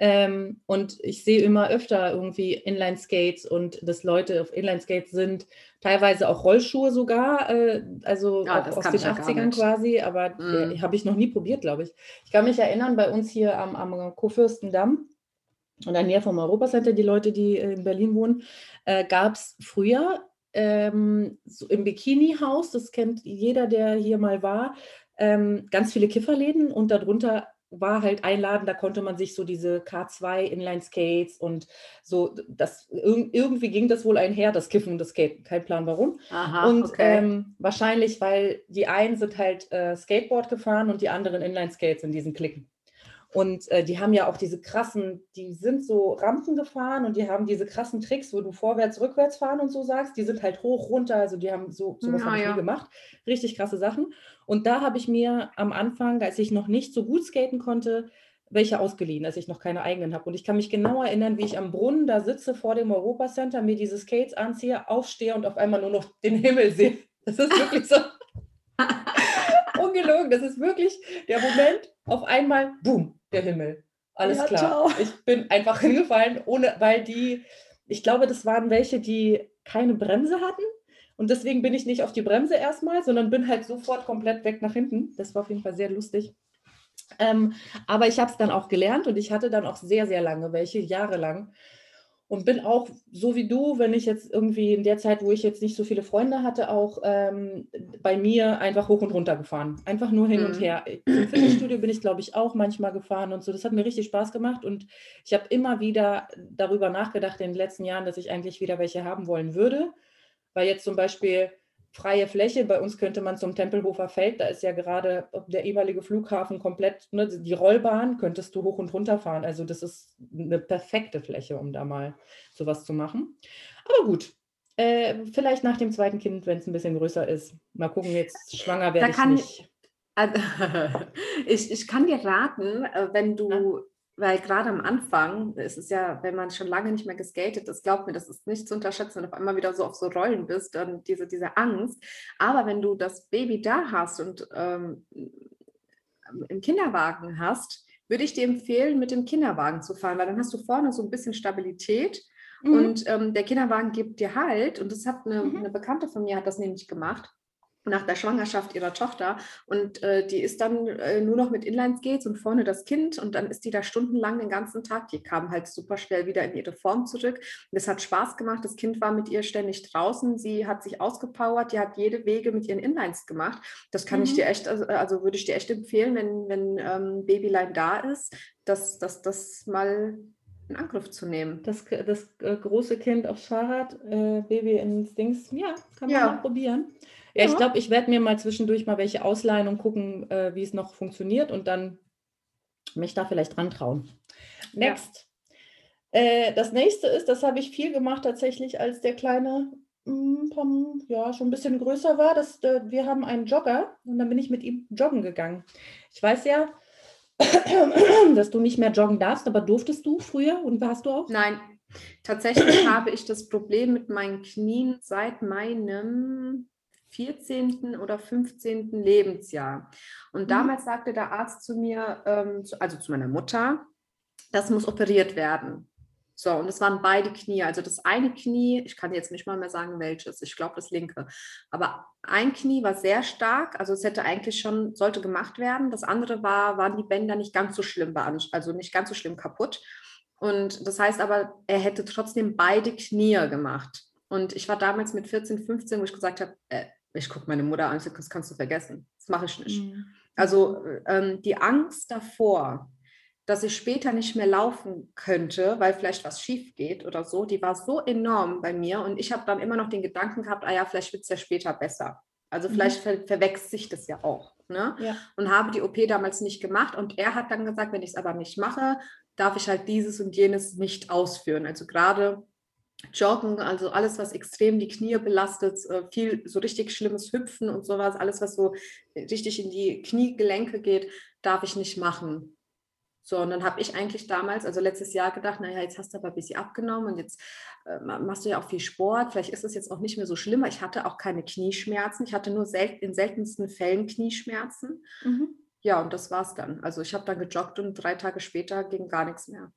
B: Ähm, und ich sehe immer öfter irgendwie Inline-Skates und dass Leute auf Inline-Skates sind, teilweise auch Rollschuhe sogar, äh, also
A: Ja,
B: auch
A: das
B: aus den
A: ich ja gar
B: 80ern
A: nicht.
B: quasi, aber
A: Mhm.
B: äh, habe ich noch nie probiert, glaube ich. Ich kann mich erinnern, bei uns hier am, am Kurfürstendamm, in der Nähe vom Europacenter, die Leute, die in Berlin wohnen, äh, gab es früher ähm, so im Bikini-Haus, das kennt jeder, der hier mal war, ähm, ganz viele Kifferläden und darunter war halt ein Laden, da konnte man sich so diese K2 Inline-Skates und so, das irg irgendwie ging das wohl einher, das Kiffen und das Skaten, kein Plan warum.
A: Aha,
B: Und ähm, wahrscheinlich, weil die einen sind halt äh, Skateboard gefahren und die anderen Inline-Skates in diesen Klicken. Und äh, die haben ja auch diese krassen, die sind so Rampen gefahren und die haben diese krassen Tricks, wo du vorwärts, rückwärts fahren und so sagst. Die sind halt hoch, runter, also die haben so, sowas
A: Ja,
B: habe ich
A: ja.
B: nie gemacht. Richtig krasse Sachen. Und da habe ich mir am Anfang, als ich noch nicht so gut skaten konnte, welche ausgeliehen, als ich noch keine eigenen habe. Und ich kann mich genau erinnern, wie ich am Brunnen da sitze vor dem Europacenter, mir diese Skates anziehe, aufstehe und auf einmal nur noch den Himmel sehe. Das ist wirklich so. [laughs] Ungelogen, das ist wirklich der Moment, auf einmal, boom, der Himmel. Alles
A: Ja,
B: klar.
A: ciao.
B: Ich bin einfach hingefallen, ohne, weil die, ich glaube, das waren welche, die keine Bremse hatten. Und deswegen bin ich nicht auf die Bremse erstmal, sondern bin halt sofort komplett weg nach hinten. Das war auf jeden Fall sehr lustig. Ähm, aber ich habe es dann auch gelernt und ich hatte dann auch sehr, sehr lange, welche jahrelang. Und bin auch so wie du, wenn ich jetzt irgendwie in der Zeit, wo ich jetzt nicht so viele Freunde hatte, auch ähm, bei mir einfach hoch und runter gefahren. Einfach nur hin mhm. und her. Im Fitnessstudio bin ich, glaube ich, auch manchmal gefahren und so. Das hat mir richtig Spaß gemacht und ich habe immer wieder darüber nachgedacht in den letzten Jahren, dass ich eigentlich wieder welche haben wollen würde. Weil jetzt zum Beispiel freie Fläche. Bei uns könnte man zum Tempelhofer Feld, da ist ja gerade der ehemalige Flughafen komplett, ne, die Rollbahn könntest du hoch und runter fahren. Also das ist eine perfekte Fläche, um da mal sowas zu machen. Aber gut, äh, vielleicht nach dem zweiten Kind, wenn es ein bisschen größer ist. Mal gucken, jetzt schwanger werde ich nicht.
A: Also, [laughs] ich, ich kann dir raten, äh, wenn du weil gerade am Anfang ist es ja, wenn man schon lange nicht mehr geskatet ist, glaub mir, das ist nicht zu unterschätzen, wenn du auf einmal wieder so auf so Rollen bist, dann diese, diese Angst. Aber wenn du das Baby da hast und ähm, im Kinderwagen hast, würde ich dir empfehlen, mit dem Kinderwagen zu fahren, weil dann hast du vorne so ein bisschen Stabilität mhm. und ähm, der Kinderwagen gibt dir Halt. Und das hat eine, mhm. eine Bekannte von mir hat das nämlich gemacht nach der Schwangerschaft ihrer Tochter und äh, die ist dann äh, nur noch mit Inlineskates und vorne das Kind und dann ist die da stundenlang den ganzen Tag. Die kam halt super schnell wieder in ihre Form zurück. Das hat Spaß gemacht. Das Kind war mit ihr ständig draußen. Sie hat sich ausgepowert. Die hat jede Wege mit ihren Inlines gemacht. Das kann mhm. ich dir echt, also, also, würde ich dir echt empfehlen, wenn, wenn ähm, Babyline da ist, dass das, das mal in Angriff zu nehmen.
B: Das, das äh, große Kind aufs Fahrrad, äh, Baby ins Dings, ja, kann man ja. mal probieren. Ja, ich glaube, ich werde mir mal zwischendurch mal welche ausleihen und gucken, äh, wie es noch funktioniert und dann mich da vielleicht dran trauen. Next. Ja. Äh, das nächste ist, das habe ich viel gemacht tatsächlich, als der Kleine hm, ja, schon ein bisschen größer war. Das, äh, wir haben einen Jogger und dann bin ich mit ihm joggen gegangen. Ich weiß ja, [coughs] dass du nicht mehr joggen darfst, aber durftest du früher und warst du auch?
A: Nein, tatsächlich [coughs] habe ich das Problem mit meinen Knien seit meinem 14. oder 15. Lebensjahr. Und mhm. damals sagte der Arzt zu mir, ähm, also zu meiner Mutter, das muss operiert werden. So, und es waren beide Knie. Also das eine Knie, ich kann jetzt nicht mal mehr sagen, welches, ich glaube das linke. Aber ein Knie war sehr stark, also es hätte eigentlich schon, sollte gemacht werden. Das andere war, waren die Bänder nicht ganz so schlimm, also nicht ganz so schlimm kaputt. Und das heißt aber, er hätte trotzdem beide Knie gemacht. Und ich war damals mit 14, 15, wo ich gesagt habe, äh, ich gucke meine Mutter an, das kannst du vergessen. Das mache ich nicht. Mhm. Also ähm, die Angst davor, dass ich später nicht mehr laufen könnte, weil vielleicht was schief geht oder so, die war so enorm bei mir. Und ich habe dann immer noch den Gedanken gehabt, ah ja, vielleicht wird es ja später besser. Also mhm. vielleicht ver verwechselt sich das ja auch. Ne? Ja. Und habe die OP damals nicht gemacht. Und er hat dann gesagt, wenn ich es aber nicht mache, darf ich halt dieses und jenes nicht ausführen. Also gerade Joggen, also alles, was extrem die Knie belastet, äh, viel so richtig schlimmes Hüpfen und sowas, alles, was so richtig in die Kniegelenke geht, darf ich nicht machen. So, und dann habe ich eigentlich damals, also letztes Jahr gedacht, naja, jetzt hast du aber ein bisschen abgenommen und jetzt äh, machst du ja auch viel Sport. Vielleicht ist es jetzt auch nicht mehr so schlimm. Ich hatte auch keine Knieschmerzen. Ich hatte nur sel in seltensten Fällen Knieschmerzen. Mhm. Ja, und das war's dann. Also ich habe dann gejoggt und drei Tage später ging gar nichts mehr.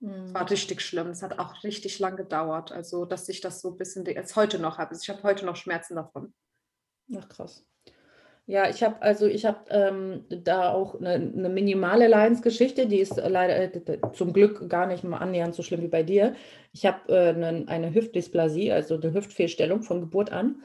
A: Mhm. War richtig schlimm. Es hat auch richtig lang gedauert. Also, dass ich das so ein bisschen jetzt heute noch habe. Also, ich habe heute noch Schmerzen davon.
B: Ach krass. Ja, ich habe also ich habe ähm, da auch eine, eine minimale Leidensgeschichte, die ist leider äh, zum Glück gar nicht mal annähernd so schlimm wie bei dir. Ich habe äh, eine, eine Hüftdysplasie, also eine Hüftfehlstellung von Geburt an.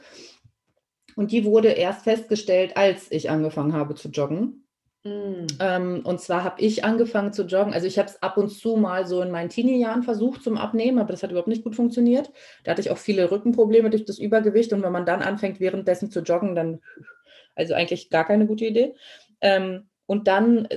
B: Und die wurde erst festgestellt, als ich angefangen habe zu joggen. Mm. Ähm, und zwar habe ich angefangen zu joggen. Also ich habe es ab und zu mal so in meinen Teenie-Jahren versucht zum Abnehmen, aber das hat überhaupt nicht gut funktioniert. Da hatte ich auch viele Rückenprobleme durch das Übergewicht. Und wenn man dann anfängt, währenddessen zu joggen, dann, also eigentlich gar keine gute Idee. Ähm, und dann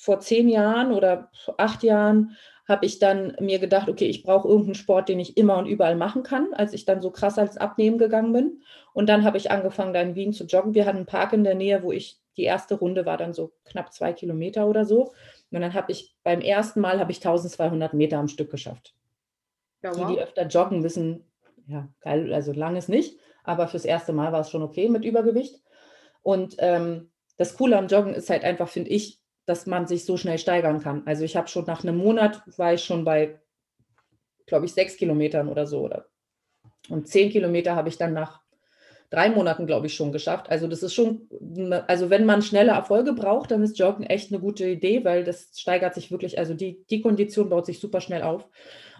B: vor zehn Jahren oder acht Jahren habe ich dann mir gedacht, okay, ich brauche irgendeinen Sport, den ich immer und überall machen kann, als ich dann so krass als Abnehmen gegangen bin. Und dann habe ich angefangen, da in Wien zu joggen. Wir hatten einen Park in der Nähe, wo ich die erste Runde war dann so knapp zwei Kilometer oder so. Und dann habe ich beim ersten Mal habe ich 1200 Meter am Stück geschafft. Ja, wow. Die, die öfter joggen, wissen, ja, geil, also lang ist nicht, aber fürs erste Mal war es schon okay mit Übergewicht. Und ähm, das Coole am Joggen ist halt einfach, finde ich, dass man sich so schnell steigern kann. Also ich habe schon nach einem Monat war ich schon bei, glaube ich, sechs Kilometern oder so. Oder, und zehn Kilometer habe ich dann nach drei Monaten, glaube ich, schon geschafft. Also das ist schon, also wenn man schnelle Erfolge braucht, dann ist Joggen echt eine gute Idee, weil das steigert sich wirklich, also die, die Kondition baut sich super schnell auf.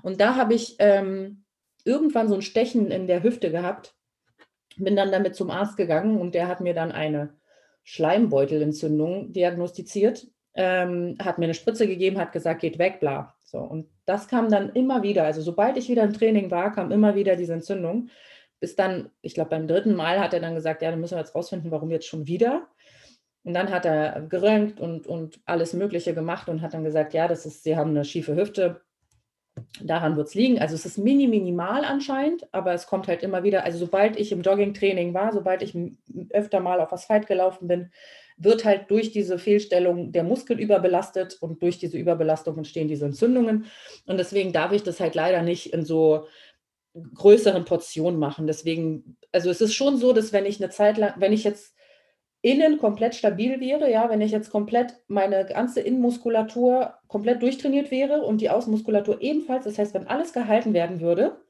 B: Und da habe ich ähm, irgendwann so ein Stechen in der Hüfte gehabt, bin dann damit zum Arzt gegangen und der hat mir dann eine Schleimbeutelentzündung diagnostiziert, ähm, hat mir eine Spritze gegeben, hat gesagt, geht weg, bla. So, und das kam dann immer wieder. Also sobald ich wieder im Training war, kam immer wieder diese Entzündung. Bis dann, ich glaube, beim dritten Mal hat er dann gesagt, ja, dann müssen wir jetzt rausfinden, warum jetzt schon wieder. Und dann hat er geröntgt und, und alles Mögliche gemacht und hat dann gesagt, ja, das ist, Sie haben eine schiefe Hüfte, daran wird es liegen. Also es ist mini, minimal anscheinend, aber es kommt halt immer wieder, also sobald ich im Jogging-Training war, sobald ich öfter mal auf Asphalt gelaufen bin, wird halt durch diese Fehlstellung der Muskel überbelastet und durch diese Überbelastung entstehen diese Entzündungen. Und deswegen darf ich das halt leider nicht in so größeren Portionen machen. Deswegen, also es ist schon so, dass wenn ich eine Zeit lang, wenn ich jetzt innen komplett stabil wäre, ja, wenn ich jetzt komplett meine ganze Innenmuskulatur komplett durchtrainiert wäre und die Außenmuskulatur ebenfalls, das heißt, wenn alles gehalten werden würde,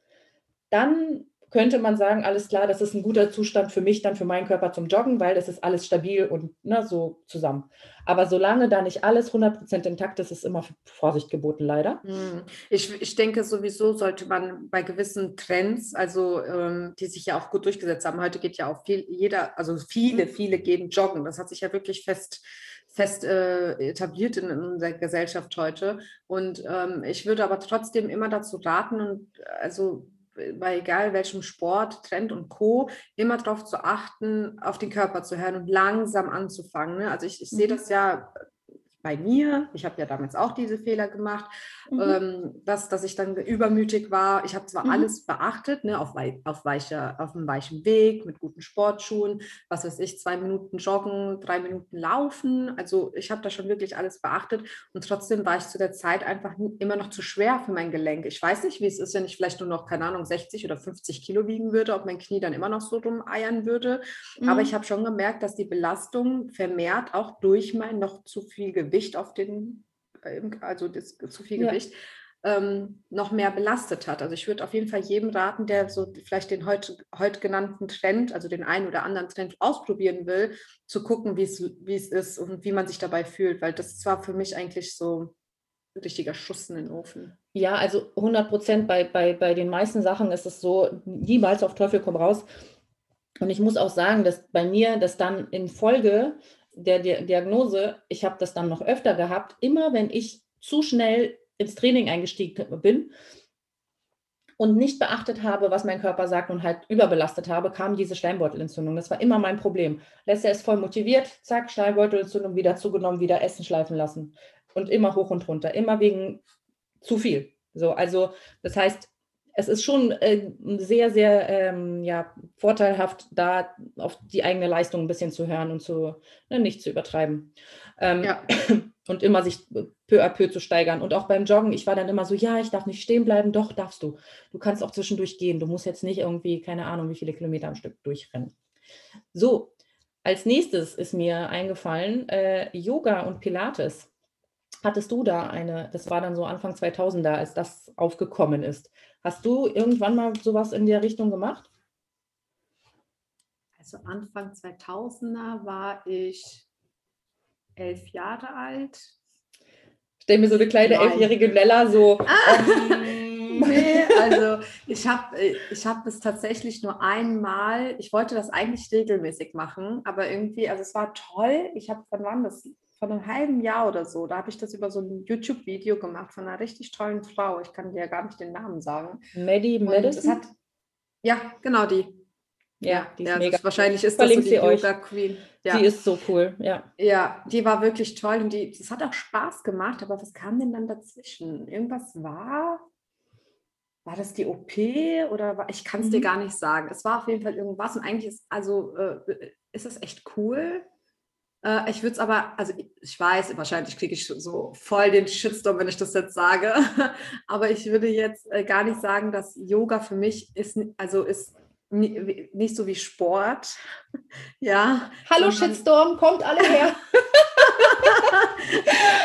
B: dann könnte man sagen, alles klar, das ist ein guter Zustand für mich, dann für meinen Körper zum Joggen, weil das ist alles stabil und ne, so zusammen. Aber solange da nicht alles 100% intakt ist, ist immer Vorsicht geboten, leider.
A: Hm. Ich, ich denke sowieso sollte man bei gewissen Trends, also ähm, die sich ja auch gut durchgesetzt haben, heute geht ja auch viel, jeder, also viele, viele gehen joggen. Das hat sich ja wirklich fest fest äh, etabliert in, in, unserer Gesellschaft heute. Und ähm, ich würde aber trotzdem immer dazu raten und also bei egal welchem Sport, Trend und Co., immer darauf zu achten, auf den Körper zu hören und langsam anzufangen. Ne? Also ich, ich sehe mhm. das ja bei mir, ich habe ja damals auch diese Fehler gemacht, mhm. ähm, dass, dass ich dann übermütig war. Ich habe zwar mhm. alles beachtet, ne, auf, wei auf, weicher, auf einem weichen Weg, mit guten Sportschuhen, was weiß ich, zwei Minuten joggen, drei Minuten laufen. Also ich habe da schon wirklich alles beachtet und trotzdem war ich zu der Zeit einfach immer noch zu schwer für mein Gelenk. Ich weiß nicht, wie es ist, wenn ich vielleicht nur noch, keine Ahnung, 60 oder 50 Kilo wiegen würde, ob mein Knie dann immer noch so rumeiern würde. Mhm. Aber ich habe schon gemerkt, dass die Belastung vermehrt auch durch mein noch zu viel Gewicht Gewicht auf den, äh, also das, zu viel ja. Gewicht, ähm, noch mehr belastet hat. Also ich würde auf jeden Fall jedem raten, der so vielleicht den heute, heute genannten Trend, also den einen oder anderen Trend ausprobieren will, zu gucken, wie es ist und wie man sich dabei fühlt, weil das war für mich eigentlich so ein richtiger Schuss in den Ofen.
B: Ja, also 100 Prozent bei, bei, bei den meisten Sachen ist es so, niemals auf Teufel komm raus. Und ich muss auch sagen, dass bei mir das dann in Folge der, Diagnose, ich habe das dann noch öfter gehabt, immer wenn ich zu schnell ins Training eingestiegen bin und nicht beachtet habe, was mein Körper sagt und halt überbelastet habe, kam diese Schleimbeutelentzündung. Das war immer mein Problem. Lässt er ist voll motiviert, zack, Schleimbeutelentzündung wieder zugenommen, wieder Essen schleifen lassen. Und immer hoch und runter, immer wegen zu viel. So, also das heißt, es ist schon äh, sehr, sehr ähm, ja, vorteilhaft, da auf die eigene Leistung ein bisschen zu hören und zu, ne, nicht zu übertreiben. Ähm, ja. [clears throat] Und immer sich peu à peu zu steigern. Und auch beim Joggen, ich war dann immer so, ja, ich darf nicht stehen bleiben. Doch, darfst du. Du kannst auch zwischendurch gehen. Du musst jetzt nicht irgendwie, keine Ahnung, wie viele Kilometer am Stück durchrennen. So, als nächstes ist mir eingefallen, äh, Yoga und Pilates. Hattest du da eine, das war dann so Anfang 2000er, als das aufgekommen ist. Hast du irgendwann mal sowas in der Richtung gemacht?
A: Also Anfang 2000er war ich elf Jahre alt.
B: Stell mir so eine kleine elfjährige Nella so. Ah,
A: ähm. nee, also ich habe ich hab das tatsächlich nur einmal, ich wollte das eigentlich regelmäßig machen, aber irgendwie, also es war toll. Ich habe, wann war das? Vor einem halben Jahr oder so, da habe ich das über so ein YouTube-Video gemacht von einer richtig tollen Frau. Ich kann dir ja gar nicht den Namen sagen.
B: Maddie Madison? Hat,
A: ja, genau die.
B: Ja,
A: die ist ja, mega. wahrscheinlich ist das so die Yoga Queen.
B: Ja. Die ist so cool, ja.
A: Ja, die war wirklich toll und die, das hat auch Spaß gemacht, aber was kam denn dann dazwischen? Irgendwas war, war das die OP oder war, ich kann es mhm. dir gar nicht sagen. Es war auf jeden Fall irgendwas und eigentlich ist, also äh, ist es echt cool, äh, ich würde es aber, also ich weiß, wahrscheinlich kriege ich so voll den Shitstorm, wenn ich das jetzt sage. [laughs] aber ich würde jetzt äh, gar nicht sagen, dass Yoga für mich ist, also ist nicht so wie Sport. [laughs] ja.
B: Hallo Shitstorm, kommt alle her. [laughs]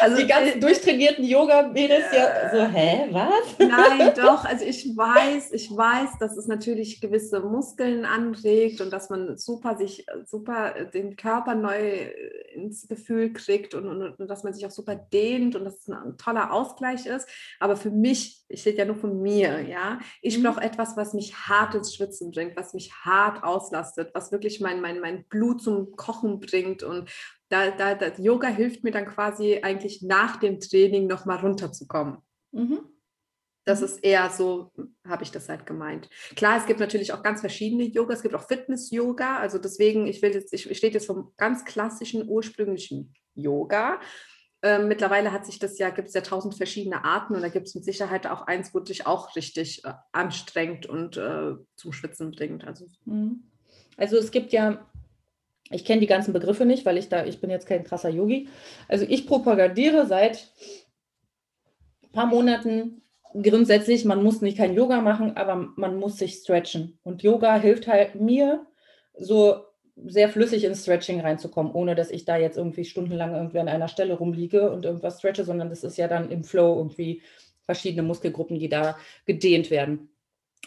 B: also, die ganzen äh, durchtrainierten Yoga-Mädels ja so, hä, was?
A: Nein, doch. Also ich weiß, ich weiß, dass es natürlich gewisse Muskeln anregt und dass man super sich, super den Körper neu ins Gefühl kriegt und, und, und dass man sich auch super dehnt und dass es ein toller Ausgleich ist. Aber für mich, ich rede ja nur von mir, ja, ich mhm. brauche etwas, was mich hart ins Schwitzen bringt, was mich hart auslastet, was wirklich mein, mein, mein Blut zum Kochen bringt und da, da, da, Yoga hilft mir dann quasi eigentlich nach dem Training nochmal runterzukommen. Mhm. Das mhm. ist eher so, habe ich das halt gemeint. Klar, es gibt natürlich auch ganz verschiedene Yoga. Es gibt auch Fitness-Yoga. Also deswegen, ich will jetzt, ich stehe jetzt vom ganz klassischen ursprünglichen Yoga. Ähm, mittlerweile hat sich das ja, gibt es ja tausend verschiedene Arten und da gibt es mit Sicherheit auch eins, wo dich auch richtig äh, anstrengt und äh, zum Schwitzen bringt. Also.
B: Mhm. also es gibt ja ich kenne die ganzen Begriffe nicht, weil ich da, ich bin jetzt kein krasser Yogi. Also ich propagandiere seit ein paar Monaten grundsätzlich, man muss nicht kein Yoga machen, aber man muss sich stretchen. Und Yoga hilft halt mir, so sehr flüssig ins Stretching reinzukommen, ohne dass ich da jetzt irgendwie stundenlang irgendwie an einer Stelle rumliege und irgendwas stretche, sondern das ist ja dann im Flow irgendwie verschiedene Muskelgruppen, die da gedehnt werden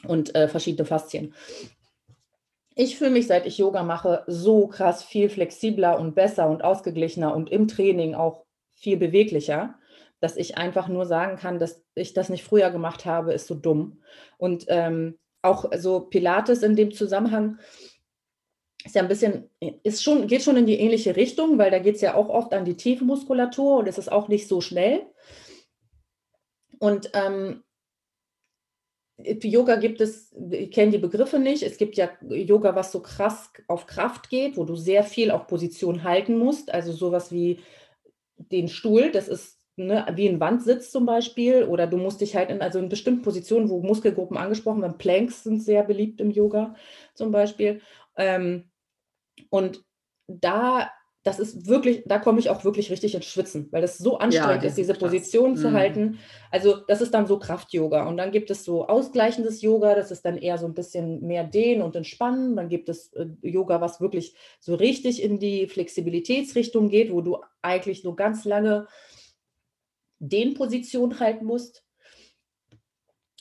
B: und äh, verschiedene Faszien ich fühle mich, seit ich Yoga mache, so krass viel flexibler und besser und ausgeglichener und im Training auch viel beweglicher, dass ich einfach nur sagen kann, dass ich das nicht früher gemacht habe, ist so dumm. Und ähm, auch so Pilates in dem Zusammenhang ist ja ein bisschen, ist schon, geht schon in die ähnliche Richtung, weil da geht es ja auch oft an die Tiefmuskulatur und es ist auch nicht so schnell. Und ähm, Yoga gibt es, ich kenne die Begriffe nicht, es gibt ja Yoga, was so krass auf Kraft geht, wo du sehr viel auf Position halten musst, also sowas wie den Stuhl, das ist ne, wie ein Wandsitz zum Beispiel, oder du musst dich halt in, also in bestimmten Positionen, wo Muskelgruppen angesprochen werden, Planks sind sehr beliebt im Yoga zum Beispiel. Ähm, und da das ist wirklich, da komme ich auch wirklich richtig ins Schwitzen, weil das so anstrengend ja, ist, diese Position zu mhm. halten. Also das ist dann so Kraft-Yoga. Und dann gibt es so ausgleichendes Yoga, das ist dann eher so ein bisschen mehr Dehnen und Entspannen. Dann gibt es äh, Yoga, was wirklich so richtig in die Flexibilitätsrichtung geht, wo du eigentlich so ganz lange Dehnposition halten musst.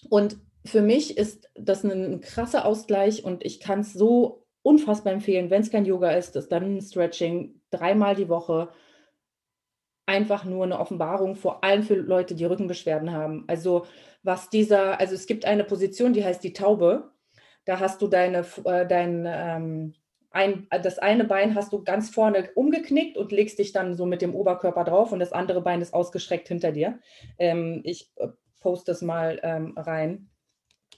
B: Und für mich ist das ein, ein krasser Ausgleich und ich kann es so unfassbar empfehlen, wenn es kein Yoga ist, ist dann Stretching dreimal die Woche. Einfach nur eine Offenbarung, vor allem für Leute, die Rückenbeschwerden haben. Also was dieser, also es gibt eine Position, die heißt die Taube. Da hast du deine, äh, dein, ähm, ein, das eine Bein hast du ganz vorne umgeknickt und legst dich dann so mit dem Oberkörper drauf und das andere Bein ist ausgestreckt hinter dir. Ähm, ich äh, poste das mal ähm, rein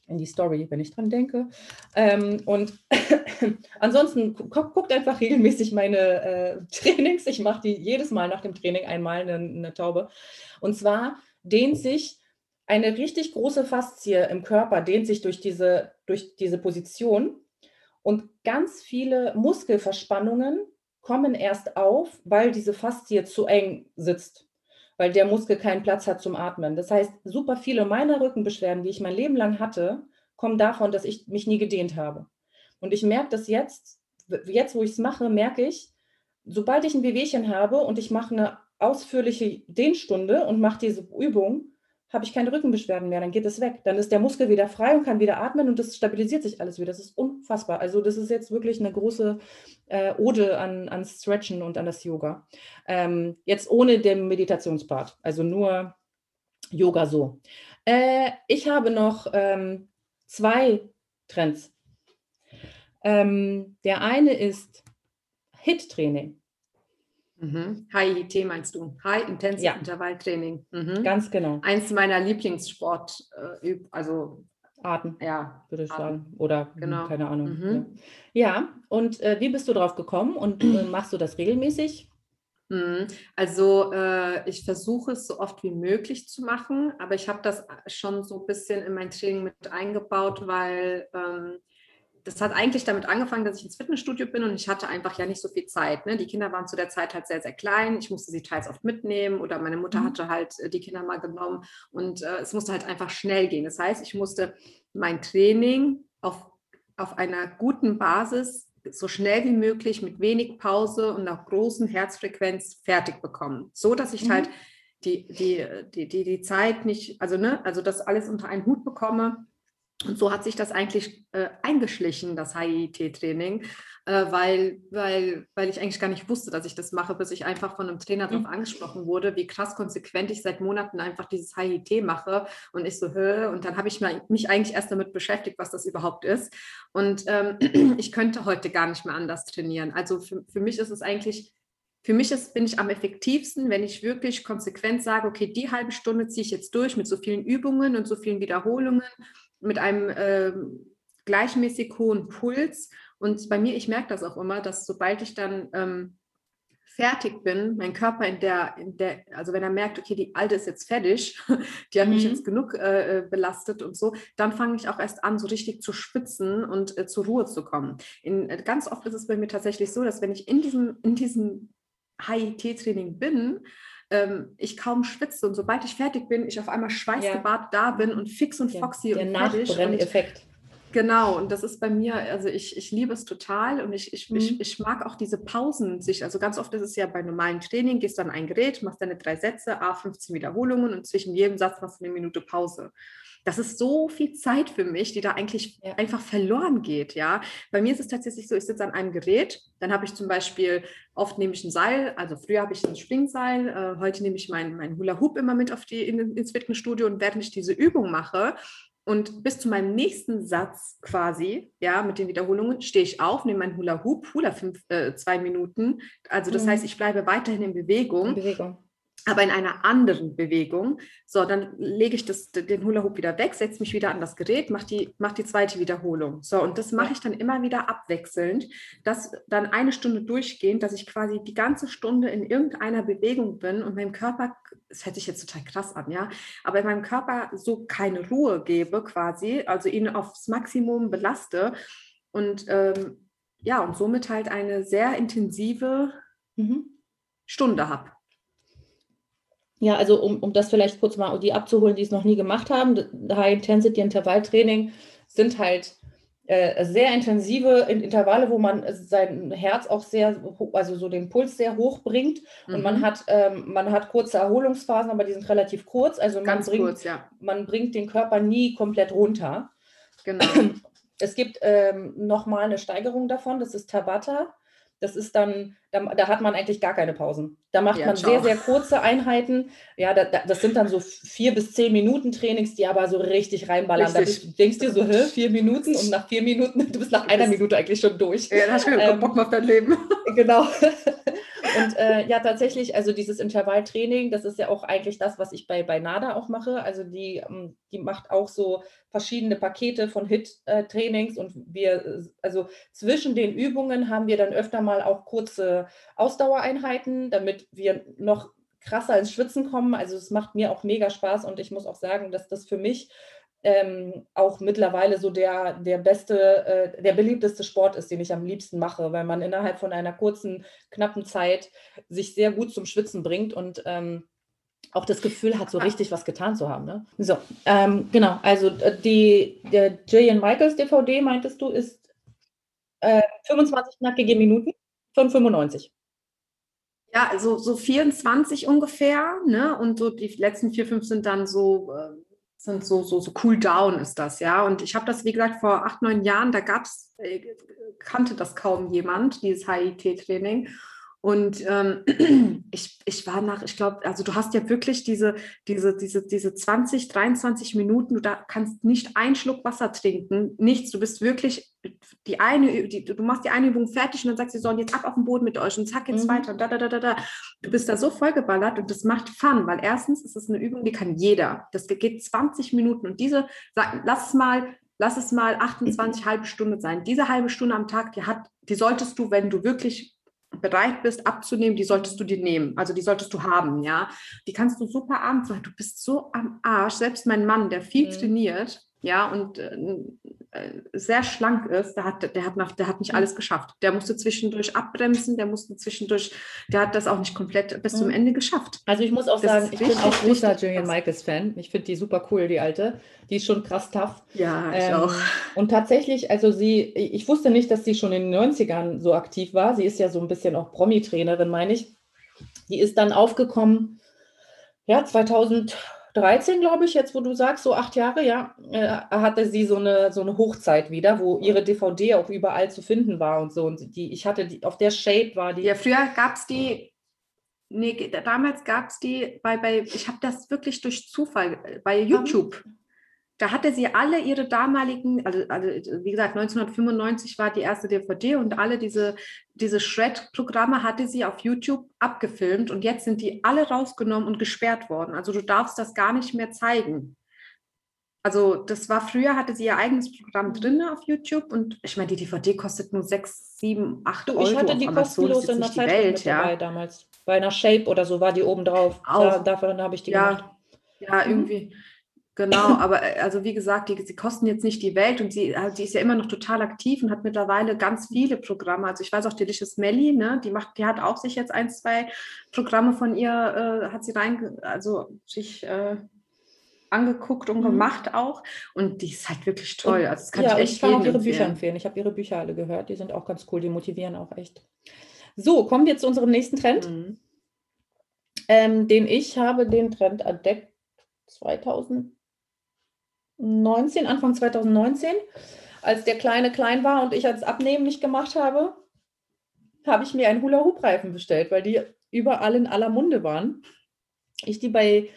B: in die Story, wenn ich dran denke. Ähm, und [laughs] ansonsten gu guckt einfach regelmäßig meine äh, Trainings. Ich mache die jedes Mal nach dem Training einmal eine, eine Taube. Und zwar dehnt sich eine richtig große Faszie im Körper, dehnt sich durch diese, durch diese Position. Und ganz viele Muskelverspannungen kommen erst auf, weil diese Faszie zu eng sitzt weil der Muskel keinen Platz hat zum Atmen. Das heißt, super viele meiner Rückenbeschwerden, die ich mein Leben lang hatte, kommen davon, dass ich mich nie gedehnt habe. Und ich merke das jetzt, jetzt wo ich es mache, merke ich, sobald ich ein Wehwehchen habe und ich mache eine ausführliche Dehnstunde und mache diese Übung, habe ich keine Rückenbeschwerden mehr, dann geht es weg. Dann ist der Muskel wieder frei und kann wieder atmen und das stabilisiert sich alles wieder. Das ist unfassbar. Also das ist jetzt wirklich eine große äh, Ode an, an Stretchen und an das Yoga. Ähm, jetzt ohne den Meditationspart, also nur Yoga so. Äh, ich habe noch ähm, zwei Trends. Ähm, der eine ist HIT-Training.
A: Mhm. HIIT meinst du? High Intensive ja. Intervalltraining.
B: Mhm. Ganz genau.
A: Eins meiner Lieblingssport, äh, also
B: Arten,
A: ja,
B: würde ich Arten. sagen. Oder hm, genau. keine Ahnung. Mhm. Ja. ja, und äh, wie bist du drauf gekommen und äh, machst du das regelmäßig?
A: Mhm. Also äh, ich versuche es so oft wie möglich zu machen, aber ich habe das schon so ein bisschen in mein Training mit eingebaut, weil ähm, das hat eigentlich damit angefangen, dass ich ins Fitnessstudio bin und ich hatte einfach ja nicht so viel Zeit. Ne? Die Kinder waren zu der Zeit halt sehr, sehr klein. Ich musste sie teils oft mitnehmen oder meine Mutter mhm. hatte halt äh, die Kinder mal genommen und äh, es musste halt einfach schnell gehen. Das heißt, ich musste mein Training auf, auf einer guten Basis so schnell wie möglich mit wenig Pause und nach großen Herzfrequenz fertig bekommen. So dass ich
B: Mhm.
A: halt die, die, die, die, die Zeit nicht, also ne, also das alles unter einen Hut bekomme. Und so hat sich das eigentlich äh, eingeschlichen, das HIIT-Training, äh, weil, weil, weil ich eigentlich gar nicht wusste, dass ich das mache, bis ich einfach von einem Trainer darauf
B: Mhm.
A: angesprochen wurde, wie krass konsequent ich seit Monaten einfach dieses HIIT mache. Und ich so, hö, und dann habe ich mal- mich eigentlich erst damit beschäftigt, was das überhaupt ist. Und ähm, [clears throat] ich könnte heute gar nicht mehr anders trainieren. Also für, für mich ist es eigentlich für mich ist, bin ich am effektivsten, wenn ich wirklich konsequent sage, okay, die halbe Stunde ziehe ich jetzt durch mit so vielen Übungen und so vielen Wiederholungen, mit einem ähm, gleichmäßig hohen Puls. Und bei mir, ich merke das auch immer, dass sobald ich dann ähm, fertig bin, mein Körper in der, in der, also wenn er merkt, okay, die Alte ist jetzt fertig, [laughs] die hat mich
B: Mhm.
A: jetzt genug äh, äh, belastet und so, dann fange ich auch erst an, so richtig zu schwitzen und äh, zur Ruhe zu kommen. In, äh, ganz oft ist es bei mir tatsächlich so, dass wenn ich in diesem, in diesem HIT-Training bin, ähm, ich kaum schwitze und sobald ich fertig bin, ich auf einmal schweißgebadet da bin und fix und foxy
B: der
A: und
B: Nachbrenneffekt.
A: Genau, und das ist bei mir, also ich, ich liebe es total und ich, ich,
B: Mhm.
A: ich, ich mag auch diese Pausen sich. Also ganz oft ist es ja bei normalen Training, gehst du an ein Gerät, machst deine drei Sätze, A, 15 Wiederholungen und zwischen jedem Satz machst du eine Minute Pause. Das ist so viel Zeit für mich, die da eigentlich
B: Ja.
A: einfach verloren geht, ja. Bei mir ist es tatsächlich so, ich sitze an einem Gerät, dann habe ich zum Beispiel, oft nehme ich ein Seil, also früher habe ich ein Springseil, äh, heute nehme ich meinen mein Hula Hoop immer mit auf die, in, ins Fitnessstudio und während ich diese Übung mache, und bis zu meinem nächsten Satz quasi, ja, mit den Wiederholungen, stehe ich auf, nehme meinen Hula Hoop, Hula fünf, äh, zwei Minuten. Also das
B: Mhm.
A: heißt, ich bleibe weiterhin in Bewegung,
B: Bewegung.
A: Aber in einer anderen Bewegung. So, dann lege ich das, den Hula Hoop wieder weg, setze mich wieder an das Gerät, mache die, mach die zweite Wiederholung. So, und das mache ich dann immer wieder abwechselnd, dass dann eine Stunde durchgehend, dass ich quasi die ganze Stunde in irgendeiner Bewegung bin und meinem Körper, das hört sich jetzt total krass an, ja, aber meinem Körper so keine Ruhe gebe quasi, also ihn aufs Maximum belaste und ähm, ja, und somit halt eine sehr intensive
B: Mhm.
A: Stunde habe.
B: Ja, also um, um das vielleicht kurz mal die abzuholen, die es noch nie gemacht haben, High-Intensity-Intervalltraining sind halt äh, sehr intensive In- Intervalle, wo man sein Herz auch sehr, also so den Puls sehr hoch bringt. Und man
A: Mhm.
B: hat, ähm, man hat kurze Erholungsphasen, aber die sind relativ kurz. Also man
A: ganz
B: bringt,
A: kurz, ja,
B: man bringt den Körper nie komplett runter.
A: genau. [clears throat]
B: Es gibt ähm, nochmal eine Steigerung davon, das ist Tabata. Das ist dann, da, da hat man eigentlich gar keine Pausen. Da macht
A: Ja,
B: man
A: ciao.
B: sehr, sehr kurze Einheiten. Ja, da, da, das sind dann so vier bis zehn Minuten Trainings, die aber so richtig reinballern. Da
A: Richtig.
B: bist, denkst dir so, hä, vier Minuten und nach vier Minuten, [laughs] du bist nach
A: Du
B: einer Minute eigentlich schon durch.
A: Ja, da hast du
B: Ähm,
A: Bock auf dein Leben.
B: Genau. [laughs] Und äh, ja, tatsächlich, also dieses Intervalltraining, das ist ja auch eigentlich das, was ich bei, bei NADA auch mache. Also die, ähm, die macht auch so verschiedene Pakete von HIT-Trainings und wir, äh, also zwischen den Übungen haben wir dann öfter mal auch kurze Ausdauereinheiten, damit wir noch krasser ins Schwitzen kommen. Also es macht mir auch mega Spaß und ich muss auch sagen, dass das für mich ähm, auch mittlerweile so der, der beste, äh, der beliebteste Sport ist, den ich am liebsten mache, weil man innerhalb von einer kurzen, knappen Zeit sich sehr gut zum Schwitzen bringt und ähm, auch das Gefühl hat, so richtig was getan zu haben. Ne? So, ähm, genau, also äh, die, der Jillian Michaels DVD, meintest du, ist äh, 25 nackige Minuten von 95.
A: Ja, also so 24 ungefähr, ne? Und so die letzten vier, fünf sind dann so, äh, sind so, so, so cool down ist das, ja. Und ich habe das, wie gesagt, vor acht, neun Jahren, da gab's, äh, kannte das kaum jemand, dieses HIT-Training. Und ähm, [clears throat] ich, ich war nach, ich glaube, also du hast ja wirklich diese, diese, diese, diese 20, 23 Minuten, du da kannst nicht einen Schluck Wasser trinken, nichts. Du bist wirklich die eine, die, du machst die eine Übung fertig und dann sagst du, so, und jetzt ab auf den Boden mit euch und zack, jetzt
B: Mhm.
A: weiter. Da, da, da, da, da. Du bist da so vollgeballert und das macht Fun, weil erstens ist es eine Übung, die kann jeder. Das geht 20 Minuten und diese, sag, lass es mal, lass es mal 28 [clears throat] halbe Stunde sein. Diese halbe Stunde am Tag, die hat, die solltest du, wenn du wirklich bereit bist abzunehmen, die solltest du dir nehmen. Also die solltest du haben, ja. Die kannst du super abends machen. Du bist so am Arsch. Selbst mein Mann, der viel
B: Mhm.
A: trainiert, ja, und äh, äh, sehr schlank ist, der hat, der, hat, noch- der hat nicht
B: Mhm.
A: alles geschafft. Der musste zwischendurch abbremsen, der musste zwischendurch, der hat das auch nicht komplett bis zum
B: Mhm.
A: Ende geschafft.
B: Also ich muss auch
A: Das
B: sagen, ich bin auch großer Julian. Michaels Fan. Ich finde die super cool, die alte. Die ist schon krass tough.
A: Ja, ich
B: Ähm,
A: auch.
B: Und tatsächlich, also sie, ich wusste nicht, dass sie schon in den 90ern so aktiv war. Sie ist ja so ein bisschen auch Promi-Trainerin, meine ich. Die ist dann aufgekommen, ja, 2013, glaube ich, jetzt, wo du sagst, so acht Jahre, ja, äh, hatte sie so eine, so eine Hochzeit wieder, wo ihre DVD auch überall zu finden war und so. Und die, ich hatte die, auf der Shape war die.
A: Ja, früher gab es die, nee, damals gab es die bei, bei, ich habe das wirklich durch Zufall äh, bei YouTube. Da hatte sie alle ihre damaligen, also, also wie gesagt, 1995 war die erste DVD und alle diese, diese Shred-Programme hatte sie auf YouTube abgefilmt und jetzt sind die alle rausgenommen und gesperrt worden. Also du darfst das gar nicht mehr zeigen. Also das war früher, hatte sie ihr eigenes Programm drin auf YouTube und ich meine, die DVD kostet nur 6, 7, 8
B: Du,
A: Euro
B: ich hatte die
A: Amazon,
B: kostenlos in der Zeitung
A: Welt,
B: mit dabei
A: ja.
B: damals. Bei einer Shape oder so war die oben drauf. Da, davon habe ich die gemacht.
A: Ja, ja,
B: Mhm.
A: Genau, [laughs] aber äh, also wie gesagt, die, sie kosten jetzt nicht die Welt und sie, also sie ist ja immer noch total aktiv und hat mittlerweile ganz viele Programme. Also ich weiß auch, Delicious Melly, ne, die macht, die hat auch sich jetzt ein, zwei Programme von ihr, äh, hat sie rein, also sich äh, angeguckt und
B: Mhm.
A: gemacht auch. Und die ist halt wirklich toll.
B: Und-
A: Also das kann
B: ja,
A: ich echt
B: ich kann auch ihre Bücher
A: empfehlen.
B: empfehlen. Ich habe ihre Bücher alle gehört. Die sind auch ganz cool. Die motivieren auch echt. So, kommen wir zu unserem nächsten Trend.
A: Mhm.
B: ähm, den ich habe, den Trend entdeckt 2019, Anfang 2019, als der Kleine klein war und ich das Abnehmen nicht gemacht habe, habe ich mir einen Hula-Hoop-Reifen bestellt, weil die überall in aller Munde waren. Ich die bei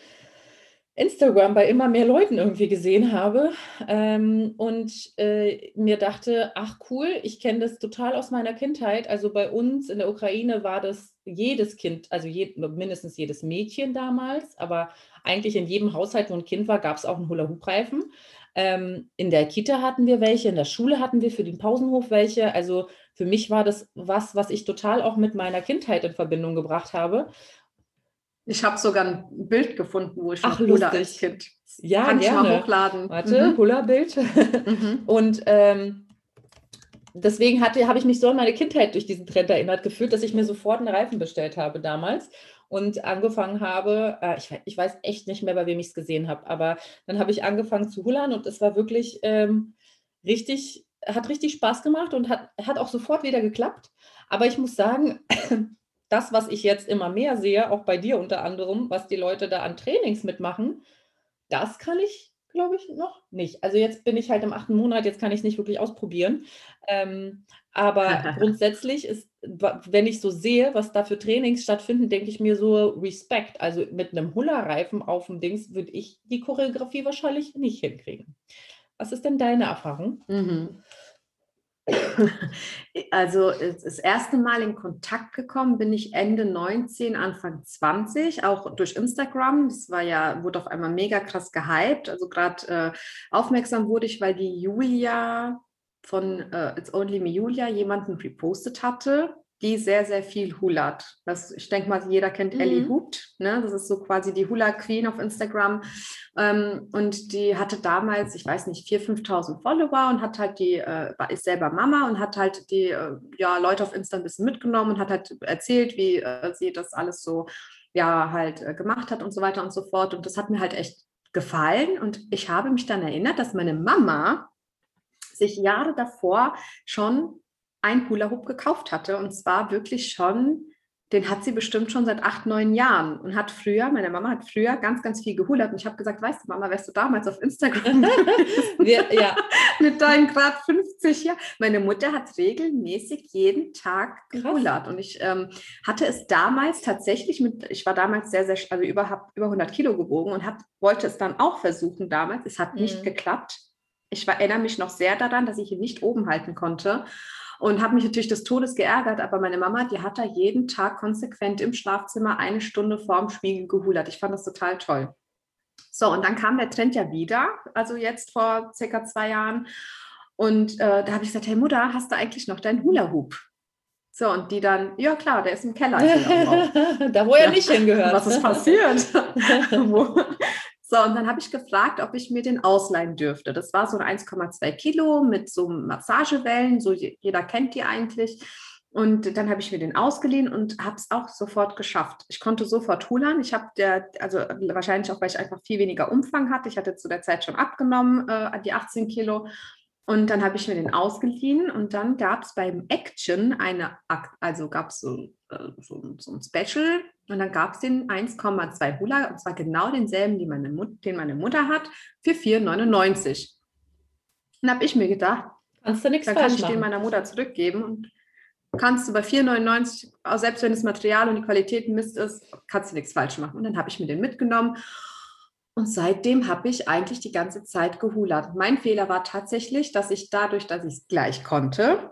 B: Instagram bei immer mehr Leuten irgendwie gesehen habe ähm, und äh, mir dachte, ach cool, ich kenne das total aus meiner Kindheit. Also bei uns in der Ukraine war das jedes Kind, also je, mindestens jedes Mädchen damals, aber eigentlich in jedem Haushalt, wo ein Kind war, gab es auch einen Hula-Hoop-Reifen. Ähm, in der Kita hatten wir welche, in der Schule hatten wir für den Pausenhof welche. Also für mich war das was, was ich total auch mit meiner Kindheit in Verbindung gebracht habe.
A: Ich habe sogar ein Bild gefunden, wo ich
B: Ach,
A: noch Hula als Kind.
B: Ja,
A: Kann ich mal
B: gerne.
A: hochladen.
B: Warte,
A: Mhm.
B: Hula-Bild.
A: Mhm. [laughs]
B: Und ähm, deswegen hatte, habe ich mich so an meine Kindheit durch diesen Trend erinnert gefühlt, dass ich mir sofort einen Reifen bestellt habe damals und angefangen habe, äh, ich, ich weiß echt nicht mehr, bei wem ich es gesehen habe, aber dann habe ich angefangen zu hullern und es war wirklich ähm, richtig, hat richtig Spaß gemacht und hat, hat auch sofort wieder geklappt. Aber ich muss sagen, das, was ich jetzt immer mehr sehe, auch bei dir unter anderem, was die Leute da an Trainings mitmachen, das kann ich, glaube ich, noch nicht. Also jetzt bin ich halt im achten Monat, jetzt kann ich es nicht wirklich ausprobieren. Ähm, aber [laughs] grundsätzlich ist, wenn ich so sehe, was da für Trainings stattfinden, denke ich mir so Respekt. Also mit einem Hula-Reifen auf dem Dings würde ich die Choreografie wahrscheinlich nicht hinkriegen. Was ist denn deine Erfahrung?
A: Mhm. [laughs] Also das erste Mal in Kontakt gekommen bin ich Ende 19, Anfang 20, auch durch Instagram. Das war ja, wurde auf einmal mega krass gehypt. Also gerade äh, aufmerksam wurde ich, weil die Julia von äh, It's Only Me Julia jemanden repostet hatte, die sehr, sehr viel hulat. Das, ich denke mal, jeder kennt Ellie
B: Mhm.
A: Hoopt. Ne? Das ist so quasi die Hula Queen auf Instagram. Ähm, und die hatte damals, ich weiß nicht, 4.000, 5.000 Follower und hat halt die, äh, ist selber Mama und hat halt die äh, ja, Leute auf Insta ein bisschen mitgenommen und hat halt erzählt, wie äh, sie das alles so ja halt äh, gemacht hat und so weiter und so fort. Und das hat mir halt echt gefallen. Und ich habe mich dann erinnert, dass meine Mama sich Jahre davor schon ein Hula Hoop gekauft hatte. Und zwar wirklich schon, den hat sie bestimmt schon seit acht, neun Jahren und hat früher, meine Mama hat früher ganz, ganz viel gehulert. Und ich habe gesagt, weißt du, Mama, wärst du damals auf Instagram [laughs]
B: Wir, ja, [laughs]
A: mit deinen Grad 50 Jahren. Meine Mutter hat regelmäßig jeden Tag gehulert. Und ich ähm, hatte es damals tatsächlich mit, ich war damals sehr, sehr, also über, hab über 100 Kilo gewogen und hat, wollte es dann auch versuchen damals. Es hat nicht
B: Mhm.
A: geklappt. Ich war, erinnere mich noch sehr daran, dass ich ihn nicht oben halten konnte. Und habe mich natürlich des Todes geärgert, aber meine Mama, die hat da jeden Tag konsequent im Schlafzimmer eine Stunde vorm Spiegel gehulert. Ich fand das total toll. So, und dann kam der Trend ja wieder, also jetzt vor circa zwei Jahren. Und äh, da habe ich gesagt, hey Mutter, hast du eigentlich noch deinen Hula-Hoop? So, und die dann, ja klar, der ist im Keller. [laughs]
B: Da wo er
A: Ja.
B: nicht hingehört.
A: Was ist passiert? [laughs] [laughs] Wo? So, und dann habe ich gefragt, ob ich mir den ausleihen dürfte. Das war so ein 1,2 Kilo mit so Massagewellen, so jeder kennt die eigentlich. Und dann habe ich mir den ausgeliehen und habe es auch sofort geschafft. Ich konnte sofort hulern. Ich habe der, also wahrscheinlich auch, weil ich einfach viel weniger Umfang hatte. Ich hatte zu der Zeit schon abgenommen, äh, die 18 Kilo. Und dann habe ich mir den ausgeliehen und dann gab es beim Action eine, also gab es so, äh, so, so, ein Special und dann gab es den 1,2 Hula und zwar genau denselben, meine den meine Mutter hat, für 4,99. Dann habe ich mir gedacht,
B: Kannst du nichts
A: dann kann ich machen. den meiner Mutter zurückgeben und kannst du bei 4,99, selbst wenn das Material und die Qualität Mist ist, kannst du nichts falsch machen. Und dann habe ich mir den mitgenommen und seitdem habe ich eigentlich die ganze Zeit gehulert. Mein Fehler war tatsächlich, dass ich dadurch, dass ich es gleich konnte,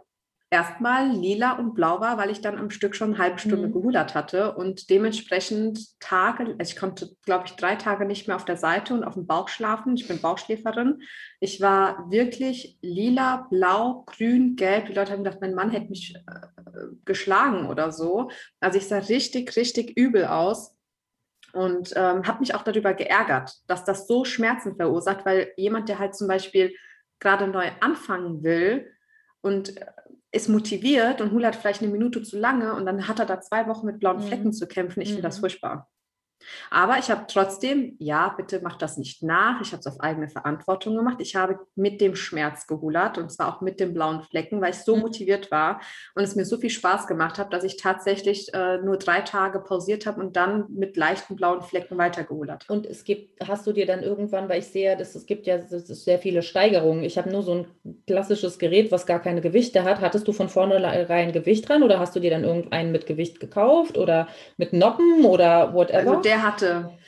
A: erstmal lila und blau war, weil ich dann am Stück schon eine halbe Stunde mhm. gehulert hatte und dementsprechend Tage, also ich konnte, glaube ich, drei Tage nicht mehr auf der Seite und auf dem Bauch schlafen. Ich bin Bauchschläferin. Ich war wirklich lila, blau, grün, gelb. Die Leute haben gedacht, mein Mann hätte mich äh, geschlagen oder so. Also ich sah richtig, richtig übel aus und ähm, habe mich auch darüber geärgert, dass das so Schmerzen verursacht, weil jemand, der halt zum Beispiel gerade neu anfangen will und äh, ist motiviert und Hula hat vielleicht eine Minute zu lange und dann hat er da zwei Wochen mit blauen mhm. Flecken mhm. zu kämpfen. Ich finde das mhm. furchtbar. Aber ich habe trotzdem, ja, bitte macht das nicht nach. Ich habe es auf eigene Verantwortung gemacht. Ich habe mit dem Schmerz gehulert und zwar auch mit den blauen Flecken, weil ich so mhm. motiviert war und es mir so viel Spaß gemacht hat, dass ich tatsächlich äh, nur drei Tage pausiert habe und dann mit leichten blauen Flecken weitergehulert.
B: Und es gibt, hast du dir dann irgendwann, weil ich sehe, dass es gibt ja sehr viele Steigerungen. Ich habe nur so ein klassisches Gerät, was gar keine Gewichte hat. Hattest du von vornherein Gewicht dran oder hast du dir dann irgendeinen mit Gewicht gekauft oder mit Noppen oder whatever?
A: Also der hatte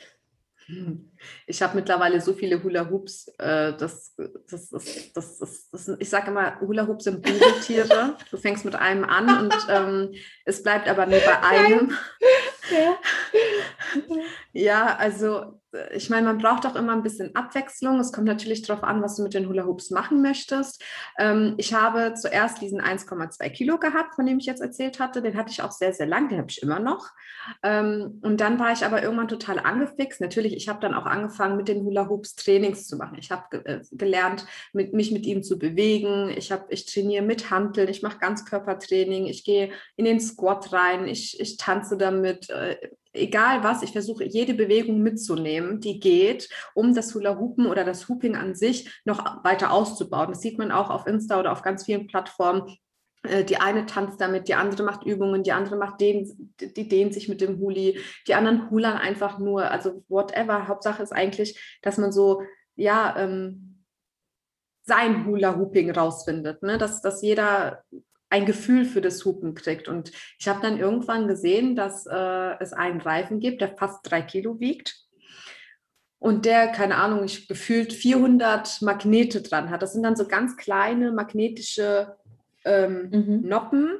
A: ich habe mittlerweile so viele Hula Hoops, äh, das, das, das, das, das, ich sage immer, Hula Hoops sind Budeltiere. Du fängst mit einem an und ähm, es bleibt aber nur bei einem. Ja, ja also ich meine, man braucht auch immer ein bisschen Abwechslung. Es kommt natürlich darauf an, was du mit den Hula Hoops machen möchtest. Ähm, ich habe zuerst diesen 1,2 Kilo gehabt, von dem ich jetzt erzählt hatte. Den hatte ich auch sehr, sehr lang, den habe ich immer noch. Ähm, und dann war ich aber irgendwann total angefixt. Natürlich, ich habe dann auch angefangen, mit den Hula Hoops Trainings zu machen. Ich habe ge äh, gelernt, mit, mich mit ihnen zu bewegen. Ich, ich trainiere mit Hanteln, ich mache Ganzkörpertraining, ich gehe in den Squat rein, ich, ich tanze damit. Äh, egal was, ich versuche jede Bewegung mitzunehmen, die geht, um das Hula Hoopen oder das Hooping an sich noch weiter auszubauen. Das sieht man auch auf Insta oder auf ganz vielen Plattformen. Äh, die eine tanzt damit, die andere macht Übungen, die andere macht den, die dehnt sich mit dem Huli, die anderen hulern einfach nur, also whatever. Hauptsache ist eigentlich, dass man so, ja, ähm, sein Hula-Hooping rausfindet, ne? dass, dass jeder ein Gefühl für das Hupen kriegt. Und ich habe dann irgendwann gesehen, dass äh, es einen Reifen gibt, der fast drei Kilo wiegt und der, keine Ahnung, ich gefühlt 400 Magnete dran hat. Das sind dann so ganz kleine magnetische ähm, mhm. Noppen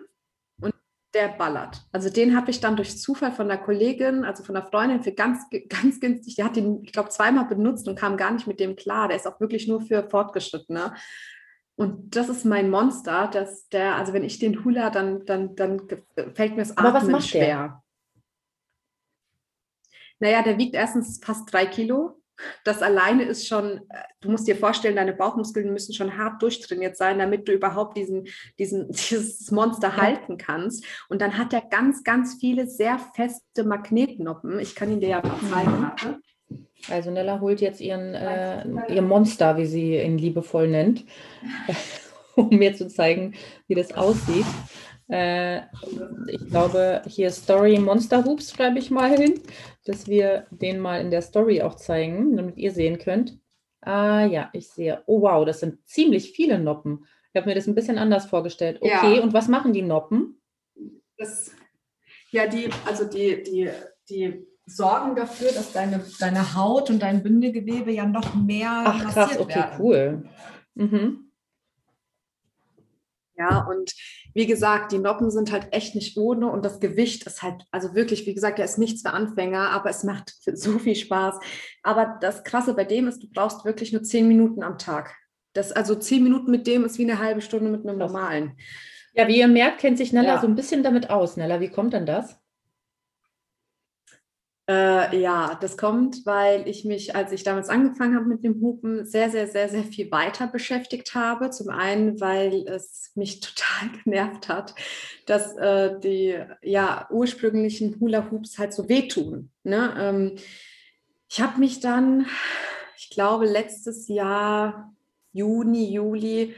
A: und der ballert. Also den habe ich dann durch Zufall von einer Kollegin, also von einer Freundin für ganz, [laughs] ganz günstig, die hat den, ich glaube, zweimal benutzt und kam gar nicht mit dem klar. Der ist auch wirklich nur für Fortgeschrittene. Und das ist mein Monster, dass der, also wenn ich den Hula, dann, dann, dann fällt mir das
B: Aber Atmen was macht schwer.
A: Der? Naja, der wiegt erstens fast drei Kilo. Das alleine ist schon, äh, du musst dir vorstellen, deine Bauchmuskeln müssen schon hart durchtrainiert sein, damit du überhaupt diesen, diesen, [laughs] dieses Monster ja. halten kannst. Und dann hat er ganz, ganz viele sehr feste Magnetnoppen. Ich kann ihn dir ja mal zeigen.
B: Also Nella holt jetzt ihren, äh, ihr Monster, wie sie ihn liebevoll nennt, [laughs] um mir zu zeigen, wie das aussieht. Äh, ich glaube, hier Story Monster Hoops schreibe ich mal hin, dass wir den mal in der Story auch zeigen, damit ihr sehen könnt. Ah ja, ich sehe. Oh wow, das sind ziemlich viele Noppen. Ich habe mir das ein bisschen anders vorgestellt. Okay, ja. und was machen die Noppen?
A: Das, ja, die, also die, die, die sorgen dafür, dass deine, deine Haut und dein Bindegewebe ja noch mehr
B: Ach krass, okay, werden. cool. Mhm.
A: Ja, und wie gesagt, die Noppen sind halt echt nicht ohne und das Gewicht ist halt, also wirklich, wie gesagt, der ist nichts für Anfänger, aber es macht [laughs] so viel Spaß. Aber das Krasse bei dem ist, du brauchst wirklich nur zehn Minuten am Tag. Das, also zehn Minuten mit dem ist wie eine halbe Stunde mit einem normalen.
B: Ja, wie ihr merkt, kennt sich Nella ja. so ein bisschen damit aus. Nella, wie kommt denn das?
A: Äh, ja, das kommt, weil ich mich, als ich damals angefangen habe mit dem Hupen, sehr, sehr, sehr, sehr viel weiter beschäftigt habe. Zum einen, weil es mich [laughs] total genervt hat, dass äh, die ja, ursprünglichen Hula-Hoops halt so wehtun. Ne? Ähm, ich habe mich dann, ich glaube, letztes Jahr, Juni, Juli,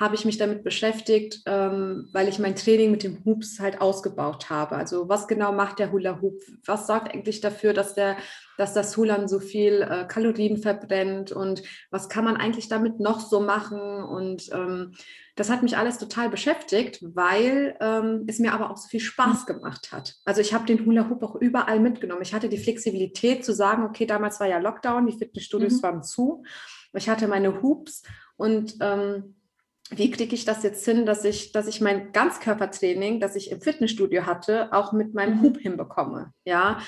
A: habe ich mich damit beschäftigt, ähm, weil ich mein Training mit dem Hoops halt ausgebaut habe. Also was genau macht der Hula Hoop? Was sorgt eigentlich dafür, dass der, dass das Hulan so viel äh, Kalorien verbrennt und was kann man eigentlich damit noch so machen? Und ähm, das hat mich alles total beschäftigt, weil ähm, es mir aber auch so viel Spaß gemacht hat. Also ich habe den Hula Hoop auch überall mitgenommen. Ich hatte die Flexibilität zu sagen, okay, damals war ja Lockdown, die Fitnessstudios mhm. waren zu. Ich hatte meine Hoops und ähm, wie kriege ich das jetzt hin, dass ich, dass ich mein Ganzkörpertraining, das ich im Fitnessstudio hatte, auch mit meinem mhm. Hub hinbekomme. Ja,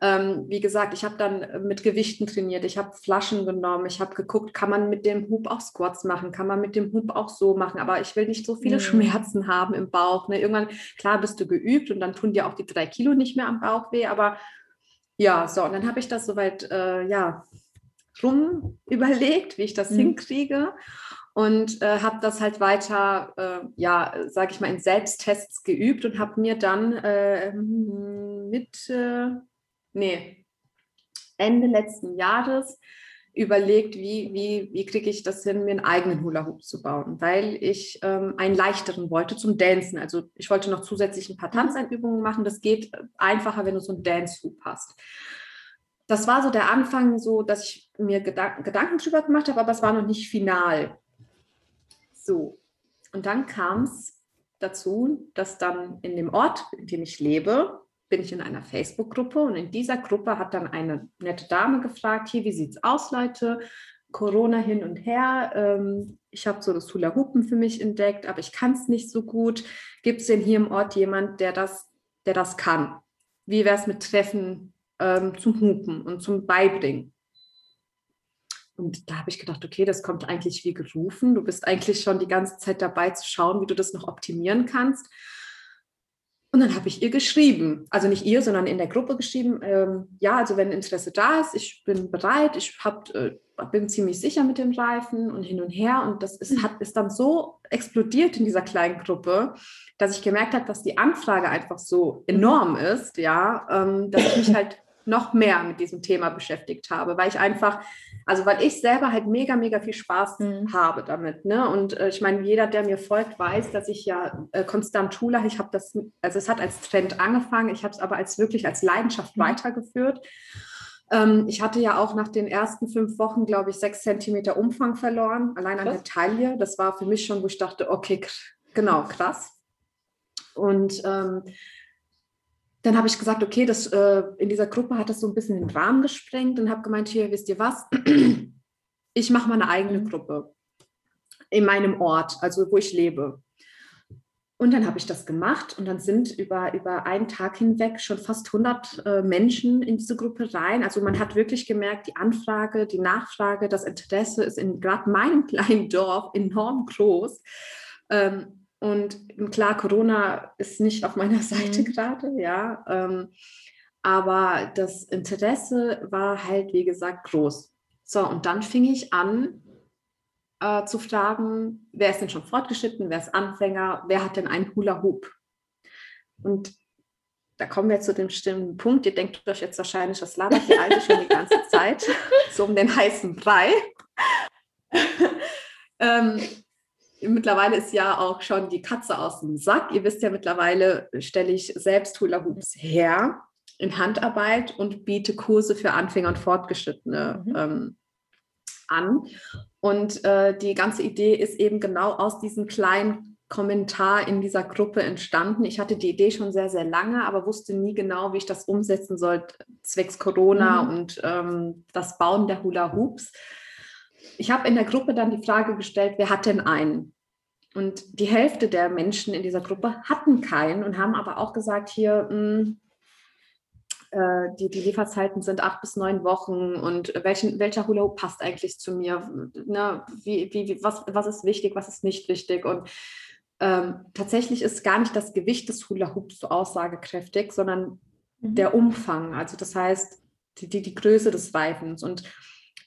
A: ähm, wie gesagt, ich habe dann mit Gewichten trainiert, ich habe Flaschen genommen, ich habe geguckt, kann man mit dem Hub auch Squats machen, kann man mit dem Hub auch so machen, aber ich will nicht so viele mhm. Schmerzen haben im Bauch. Ne? Irgendwann, klar, bist du geübt und dann tun dir auch die drei Kilo nicht mehr am Bauch weh, aber ja, so, und dann habe ich das soweit, äh, ja, rum überlegt, wie ich das mhm. hinkriege und äh, habe das halt weiter, äh, ja, sage ich mal, in Selbsttests geübt und habe mir dann äh, mit, nee, Ende letzten Jahres überlegt, wie, wie, wie kriege ich das hin, mir einen eigenen Hula-Hoop zu bauen, weil ich ähm, einen leichteren wollte zum Dancen. Also ich wollte noch zusätzlich ein paar. Tanzeinübungen machen. Das geht einfacher, wenn du so einen Dance-Hoop hast. Das war so der Anfang, so dass ich mir Gedank Gedanken drüber gemacht habe, aber es war noch nicht final. So, und dann kam es dazu, dass dann in dem Ort, in dem ich lebe, bin ich in einer Facebook-Gruppe und in dieser Gruppe hat dann eine nette Dame gefragt, hier, wie sieht es aus, Leute? Corona hin und her. Ähm, ich habe so das Hula Hoopen für mich entdeckt, aber ich kann es nicht so gut. Gibt es denn hier im Ort jemand, der das, der das kann? Wie wäre es mit Treffen ähm, zum Hupen und zum Beibringen? Und da habe ich gedacht, okay, das kommt eigentlich wie gerufen. Du bist eigentlich schon die ganze Zeit dabei zu schauen, wie du das noch optimieren kannst. Und dann habe ich ihr geschrieben, also nicht ihr, sondern in der Gruppe geschrieben, ähm, ja, also wenn Interesse da ist, ich bin bereit, ich hab, äh, bin ziemlich sicher mit dem Reifen und hin und her. Und das ist, hat, ist dann so explodiert in dieser kleinen Gruppe, dass ich gemerkt habe, dass die Anfrage einfach so enorm ist, ja, ähm, dass ich mich [laughs] halt noch mehr mit diesem Thema beschäftigt habe, weil ich einfach, also weil ich selber halt mega, mega viel Spaß mhm. habe damit. Ne? Und äh, ich meine, jeder, der mir folgt, weiß, dass ich ja äh, konstant Schule, ich habe das, also es hat als Trend angefangen, ich habe es aber als wirklich als Leidenschaft mhm. weitergeführt. Ähm, ich hatte ja auch nach den ersten fünf Wochen, glaube ich, sechs Zentimeter Umfang verloren, allein an der Taille. Das war für mich schon, wo ich dachte, okay, genau, krass. Und ähm, dann habe ich gesagt, okay, das, äh, in dieser Gruppe hat das so ein bisschen den Rahmen gesprengt und habe gemeint, hier, wisst ihr was, [clears throat] ich mache mal eine eigene mhm. Gruppe in meinem Ort, also wo ich lebe. Und dann habe ich das gemacht und dann sind über, über einen Tag hinweg schon fast 100 äh, Menschen in diese Gruppe rein. Also man hat wirklich gemerkt, die Anfrage, die Nachfrage, das Interesse ist in gerade meinem [laughs] kleinen Dorf enorm groß. Ähm, und klar, Corona ist nicht auf meiner [laughs] Seite mhm. gerade, ja. Ähm, aber das Interesse war halt, wie gesagt, groß. So, und dann fing ich an äh, zu fragen, wer ist denn schon fortgeschritten, wer ist Anfänger, wer hat denn einen Hula Hoop? Und da kommen wir zu dem bestimmten Punkt. Ihr denkt euch jetzt wahrscheinlich, was labert die Alte schon die ganze Zeit? [laughs] so um den heißen Brei. [laughs] ähm, mittlerweile ist ja auch schon die Katze aus dem Sack. Ihr wisst ja, mittlerweile stelle ich selbst Hula Hoops her in Handarbeit und biete Kurse für Anfänger und Fortgeschrittene mhm. ähm, an. Und äh, die ganze Idee ist eben genau aus diesem kleinen Kommentar in dieser Gruppe entstanden. Ich hatte die Idee schon sehr, sehr lange, aber wusste nie genau, wie ich das umsetzen soll, zwecks Corona mhm. und ähm, das Bauen der Hula Hoops ich habe in der Gruppe dann die Frage gestellt, wer hat denn einen? Und die Hälfte der Menschen in dieser Gruppe hatten keinen und haben aber auch gesagt, hier, mh, hm, äh, die, die Lieferzeiten sind acht bis neun Wochen und welchen, welcher Hula Hoop passt eigentlich zu mir? Ne? Wie, wie, was, was ist wichtig, was ist nicht wichtig? Und ähm, tatsächlich ist gar nicht das Gewicht des Hula Hoops so aussagekräftig, sondern mhm. der Umfang. Also das heißt, die, die, die Größe des Reifens. Und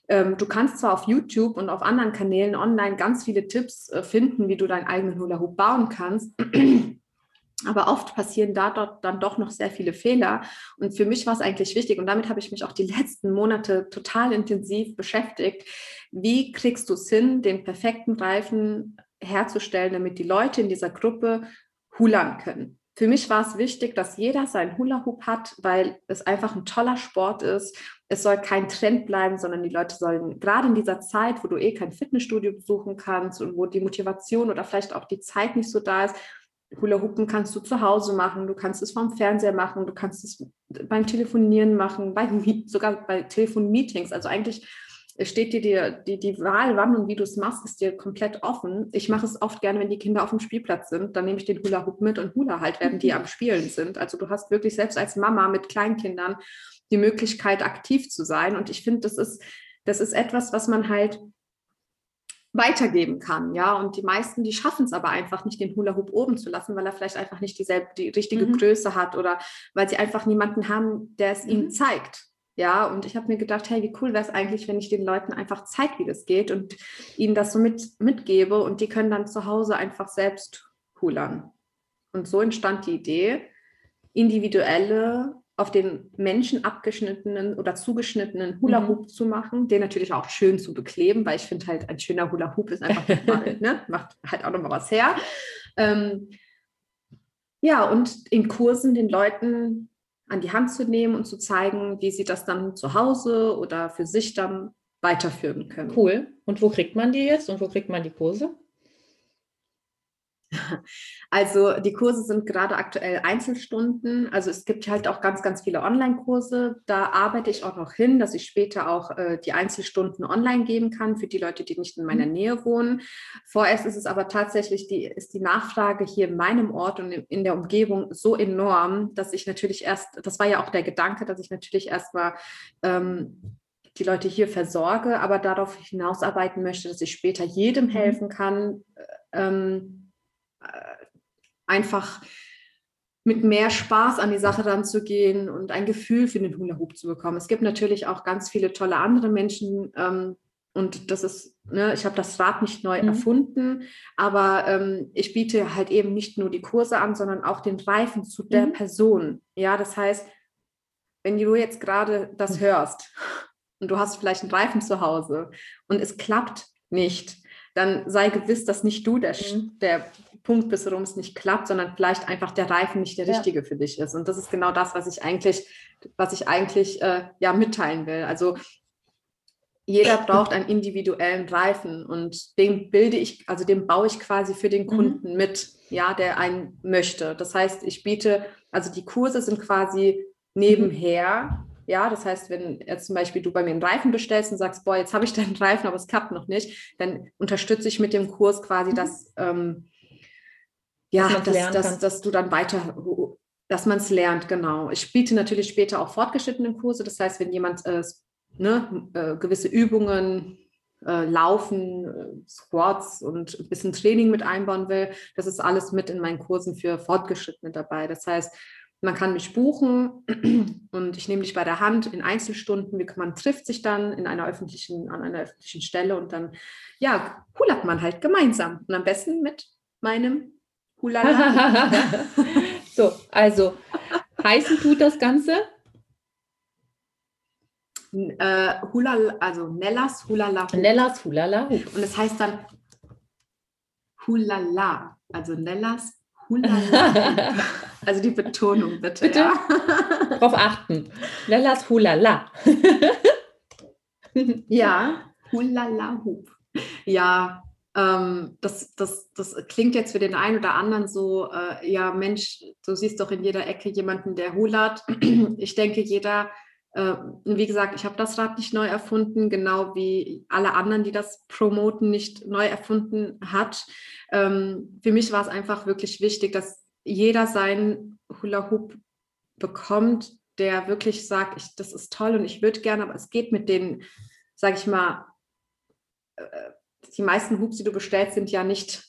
A: ähm, du kannst zwar auf YouTube und auf anderen Kanälen online ganz viele Tipps äh, finden, wie du deinen eigenen Hula Hoop bauen kannst. [clears throat] Aber oft passieren da dort dann doch noch sehr viele Fehler. Und für mich war es eigentlich wichtig, und damit habe ich mich auch die letzten Monate total intensiv beschäftigt. Wie kriegst du es hin, den perfekten Reifen herzustellen, damit die Leute in dieser Gruppe hulan können? Für mich war es wichtig, dass jeder seinen Hula-Hoop hat, weil es einfach ein toller Sport ist. Es soll kein Trend bleiben, sondern die Leute sollen gerade in dieser Zeit, wo du eh kein Fitnessstudio besuchen kannst und wo die Motivation oder vielleicht auch die Zeit nicht so da ist, Hula Hoopen kannst du zu Hause machen, du kannst es vom Fernseher machen, du kannst es beim Telefonieren machen, bei, sogar bei Telefonmeetings. Also eigentlich steht dir die, die, die Wahl, wann und wie du es machst, ist dir komplett offen. Ich mache es oft gerne, wenn die Kinder auf dem Spielplatz sind. Dann nehme ich den Hula Hoop mit und Hula halt, während die mhm. am Spielen sind. Also du hast wirklich selbst als Mama mit Kleinkindern die Möglichkeit, aktiv zu sein. Und ich finde, das ist, das ist etwas, was man halt weitergeben kann, ja. Und die meisten, die schaffen es aber einfach nicht, den Hula Hoop oben zu lassen, weil er vielleicht einfach nicht dieselbe, die richtige mhm. Größe hat oder weil sie einfach niemanden haben, der es mhm. ihnen zeigt. Ja, und ich habe mir gedacht, hey, wie cool wäre es eigentlich, wenn ich den Leuten einfach zeige, wie das geht und ihnen das so mit, mitgebe und die können dann zu Hause einfach selbst hulern. Und so entstand die Idee, individuelle auf den Menschen abgeschnittenen oder zugeschnittenen Hula. Hoop mhm. zu machen, den natürlich auch schön zu bekleben, weil ich finde halt, ein schöner Hula Hoop ist einfach [laughs] mal, ne? macht halt auch nochmal was her. Ähm, ja, und in Kursen den Leuten an die Hand zu nehmen und zu zeigen, wie sie das dann zu Hause oder für sich dann weiterführen können.
B: Cool. Und wo kriegt man die jetzt und wo kriegt man die Kurse? [laughs]
A: Also die Kurse sind gerade aktuell Einzelstunden. Also es gibt halt auch ganz, ganz viele Online-Kurse. Da arbeite ich auch noch hin, dass ich später auch äh, die Einzelstunden online geben kann für die Leute, die nicht in meiner mhm. Nähe wohnen. Vorerst ist es aber tatsächlich die, ist die Nachfrage hier in meinem Ort und in der Umgebung so enorm, dass ich natürlich erst, das war ja auch der Gedanke, dass ich natürlich erstmal ähm, die Leute hier versorge, aber darauf hinausarbeiten möchte, dass ich später jedem mhm. helfen kann. Ähm, einfach mit mehr Spaß an die Sache ranzugehen und ein Gefühl für den Hula Hoop zu bekommen. Es gibt natürlich auch ganz viele tolle andere Menschen ähm, und das ist, ne, ich habe das Rad nicht neu mhm. erfunden, aber ähm, ich biete halt eben nicht nur die Kurse an, sondern auch den Reifen zu der mhm. Person. Ja, das heißt, wenn du jetzt gerade das mhm. hörst und du hast vielleicht einen Reifen zu Hause und es klappt nicht, dann sei gewiss, dass nicht du der, mhm. der Punkt bist, warum es nicht klappt, sondern vielleicht einfach der Reifen nicht der richtige ja. für dich ist. Und das ist genau das, was ich eigentlich, was ich eigentlich äh, ja mitteilen will. Also jeder braucht einen individuellen Reifen und den bilde ich, also den baue ich quasi für den mhm. Kunden mhm. mit, ja, der einen möchte. Das heißt, ich biete, also die Kurse sind quasi nebenher. Ja, das heißt, wenn jetzt zum Beispiel du bei mir einen Reifen bestellst und sagst, boah, jetzt habe ich deinen [laughs] Reifen, aber es klappt noch nicht, dann unterstütze ich mit dem Kurs quasi mhm. das, ähm, ja, dass, dass, dass, dass, du dann weiter, dass man es lernt, genau. Ich biete natürlich später auch fortgeschrittene Kurse. Das heißt, wenn jemand äh, ne, äh, gewisse Übungen äh, laufen, äh, Squats und ein bisschen Training mit einbauen will, das ist alles mit in meinen Kursen für Fortgeschrittene dabei. Das heißt, man kann mich buchen [clears throat] und ich nehme dich bei der Hand in Einzelstunden. Man trifft sich dann in einer öffentlichen, an einer öffentlichen Stelle und dann, ja, hulat man halt gemeinsam. Und am besten mit meinem Hulala. [laughs]
B: so, also heißen tut das Ganze?
A: Äh, Hulala, also Nellas Hulala.
B: Nellas Hulala.
A: Und es heißt dann Hulala, also Nellas Hulala. [laughs] also die Betonung bitte. Bitte
B: ja. [laughs] darauf achten. Nellas Hulala. [laughs]
A: ja, Hulala Hub. Ja, ähm, das, das, das klingt jetzt für den einen oder anderen so, äh, ja Mensch, du siehst doch in jeder Ecke jemanden, der hulat. Ich denke, jeder, wie gesagt, ich habe das Rad nicht neu erfunden, genau wie alle anderen, die das promoten, nicht neu erfunden hat. Ähm, für mich war es einfach wirklich wichtig, dass jeder seinen Hula Hoop bekommt, der wirklich sagt, ich, das ist toll und ich würde gerne, aber es geht mit den, sage ich mal, äh, die meisten Hoops, die du bestellst, sind ja nicht,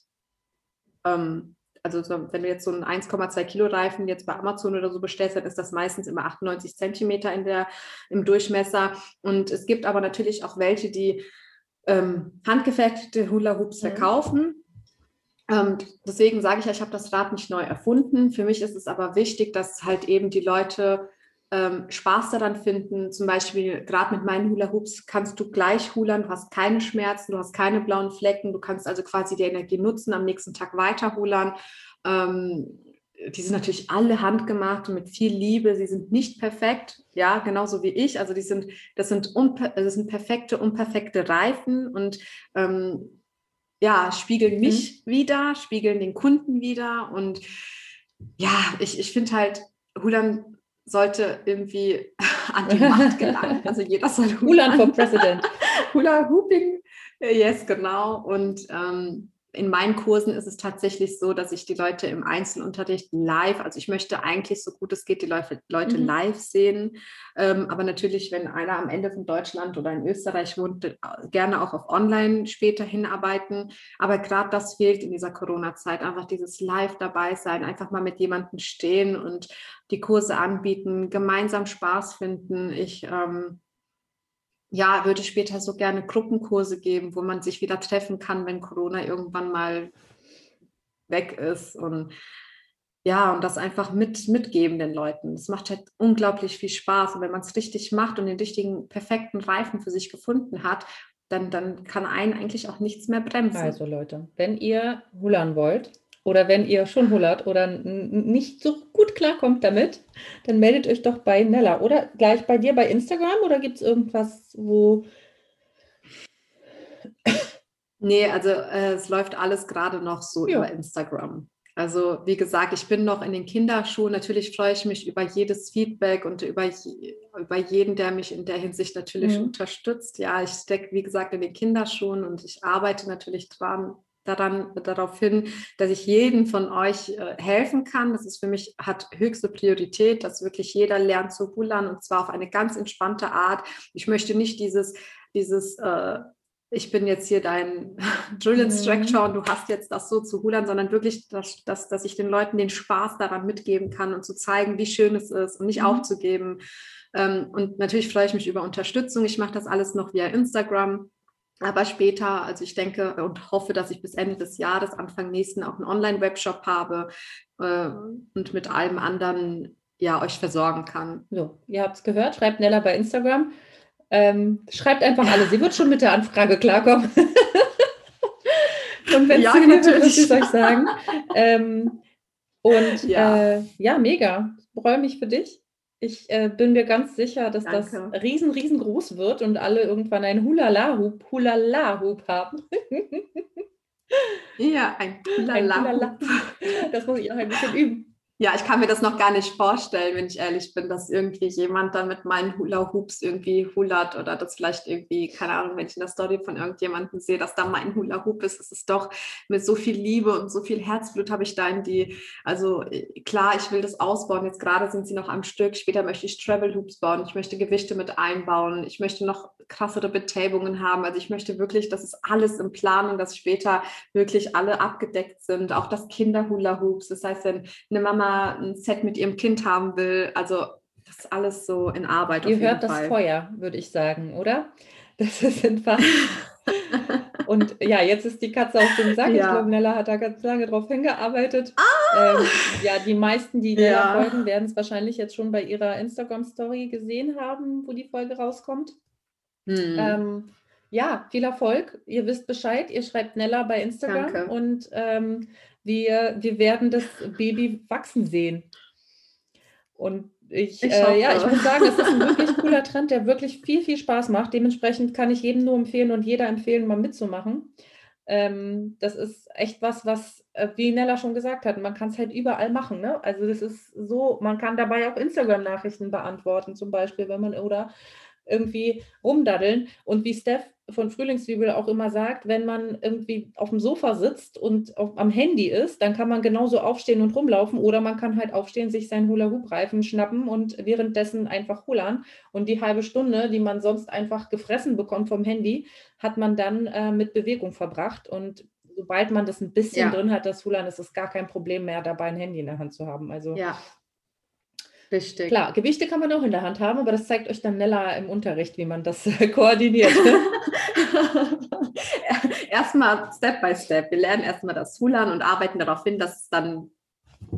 A: ähm, also so, wenn du jetzt so einen 1,2 Kilo Reifen jetzt bei Amazon oder so bestellst, dann ist das meistens immer 98 Zentimeter in der, im Durchmesser. Und es gibt aber natürlich auch welche, die ähm, handgefertigte Hula Hoops
B: Mhm.
A: verkaufen. Ähm, deswegen sage ich ja, ich habe das Rad nicht neu erfunden. Für mich ist es aber wichtig, dass halt eben die Leute ähm, Spaß daran finden. Zum Beispiel gerade mit meinen Hula Hoops kannst du gleich hulern, du hast keine Schmerzen, du hast keine blauen Flecken, du kannst also quasi die Energie nutzen, am nächsten Tag weiter hulern. Ähm, die sind natürlich alle handgemacht und mit viel Liebe. Sie sind nicht perfekt, ja, genauso wie ich. Also die sind, das sind, unper das sind perfekte, unperfekte Reifen und ähm, ja, spiegeln mich wieder, spiegeln den Kunden wieder. Und ja, ich, ich finde halt, Hulan sollte irgendwie [laughs] an die Macht [laughs] gelangen. Also jeder soll
B: Hulan for President. [laughs]
A: Hula Hooping, yes, genau. Und ähm, in meinen Kursen ist es tatsächlich so, dass ich die Leute im Einzelunterricht live, also ich möchte eigentlich so gut es geht die Leute, Leute
B: Mhm.
A: live sehen. Ähm, aber natürlich, wenn einer am Ende von Deutschland oder in Österreich wohnt, äh, gerne auch auf Online später hinarbeiten. Aber gerade das fehlt in dieser Corona-Zeit, einfach dieses Live dabei sein, einfach mal mit jemandem stehen und die Kurse anbieten, gemeinsam Spaß finden. Ich ähm, ja, würde später so gerne Gruppenkurse geben, wo man sich wieder treffen kann, wenn Corona irgendwann mal weg ist. Und ja, und das einfach mit, mitgeben den Leuten. Das macht halt unglaublich viel Spaß. Und wenn man es richtig macht und den richtigen, perfekten Reifen für sich gefunden hat, dann, dann kann einen eigentlich auch nichts mehr bremsen.
B: Also Leute, wenn ihr hullern wollt oder wenn ihr schon hullert oder nicht so gut klarkommt damit, dann meldet euch doch bei Nella oder gleich bei dir bei Instagram oder gibt es irgendwas, wo
A: Nee, also äh, es läuft alles gerade noch so
B: Ja.
A: über Instagram. Also wie gesagt, ich bin noch in den Kinderschuhen. Natürlich freue ich mich über jedes Feedback und über, je, über jeden, der mich in der Hinsicht natürlich
B: Mhm.
A: unterstützt. Ja, ich stecke, wie gesagt, in den Kinderschuhen und ich arbeite natürlich dran, daran, darauf hin, dass ich jedem von euch äh, helfen kann. Das ist für mich, hat höchste Priorität, dass wirklich jeder lernt zu hullern und zwar auf eine ganz entspannte Art. Ich möchte nicht dieses, dieses äh, ich bin jetzt hier dein [laughs] Drill
B: Mhm.
A: Instructor und du hast jetzt das so zu hulern, sondern wirklich, dass, dass, dass ich den Leuten den Spaß daran mitgeben kann und zu zeigen, wie schön es ist und nicht
B: Mhm.
A: aufzugeben. Ähm, und natürlich freue ich mich über Unterstützung. Ich mache das alles noch via Instagram. Aber später, also ich denke und hoffe, dass ich bis Ende des Jahres, Anfang nächsten auch einen Online-Webshop habe äh, und mit allem anderen ja euch versorgen kann.
B: So, ihr habt es gehört, schreibt Nella bei Instagram. Ähm, schreibt einfach alle, sie wird schon mit der Anfrage klarkommen. Und wenn
A: Ja,
B: sie
A: natürlich.
B: es euch sagen. Ähm, und
A: Ja.
B: Äh, ja, mega. Ich freue mich für dich. Ich äh, bin mir ganz sicher, dass das
A: Danke.
B: riesen, riesengroß wird und alle irgendwann einen Hulala-Hub, Hulala-Hub haben.
A: Ja, ein
B: Ein
A: Hulala.
B: Hulala. Das muss ich noch ein bisschen üben.
A: Ja, ich kann mir das noch gar nicht vorstellen, wenn ich ehrlich bin, dass irgendwie jemand da mit meinen Hula Hoops irgendwie hulert oder das vielleicht irgendwie, keine Ahnung, wenn ich in der Story von irgendjemandem sehe, dass da mein Hula Hoop ist. Es ist doch mit so viel Liebe und so viel Herzblut habe ich da in die, also äh, klar, ich will das ausbauen. Jetzt gerade sind sie noch am Stück. Später möchte ich Travel Hoops bauen. Ich möchte Gewichte mit einbauen. Ich möchte noch krassere Betäbungen haben. Also ich möchte wirklich, das ist alles in Planung, dass später wirklich alle abgedeckt sind. Auch das Kinder Hula Hoops. Das heißt, wenn eine Mama ein Set mit ihrem Kind haben will. Also das ist alles so in Arbeit.
B: Ihr hört das
A: Fall.
B: Feuer, würde ich sagen, oder? [laughs] Das ist einfach. [laughs] Und ja, jetzt ist die Katze auf dem Sack. Ich
A: Ja.
B: glaube, Nella hat da ganz lange drauf hingearbeitet. Ähm, ja, die meisten, die Nella
A: Ja.
B: folgen, werden es wahrscheinlich jetzt schon bei ihrer Instagram-Story gesehen haben, wo die Folge rauskommt.
A: Hm.
B: Ähm, ja, viel Erfolg. Ihr wisst Bescheid. Ihr schreibt Nella bei Instagram
A: Danke.
B: und ähm, wir, wir werden das Baby wachsen sehen. Und ich,
A: Ich
B: äh, ja, ich muss sagen, es ist ein wirklich cooler Trend, der wirklich viel, viel Spaß macht. Dementsprechend kann ich jedem nur empfehlen und jeder empfehlen, mal mitzumachen. Ähm, das ist echt was, was, äh, wie Nella schon gesagt hat, man kann es halt überall machen. Ne? Also das ist so, man kann dabei auch Instagram-Nachrichten beantworten, zum Beispiel, wenn man oder irgendwie rumdaddeln. Und wie Steph von Frühlingszwiebel auch immer sagt, wenn man irgendwie auf dem Sofa sitzt und auf, am Handy ist, dann kann man genauso aufstehen und rumlaufen oder man kann halt aufstehen, sich seinen Hula-Hoop-Reifen schnappen und währenddessen einfach hullern. Und die halbe Stunde, die man sonst einfach gefressen bekommt vom Handy, hat man dann äh, mit Bewegung verbracht. Und sobald man das ein bisschen
A: Ja.
B: drin hat, das Hulan, ist es gar kein Problem mehr, dabei ein Handy in der Hand zu haben. Also
A: Ja. Richtig.
B: klar, Gewichte kann man auch in der Hand haben, aber das zeigt euch dann Nella im Unterricht, wie man das äh, koordiniert. [laughs]
A: erstmal Step by Step. Wir lernen erstmal das Hulan und arbeiten darauf hin, dass es dann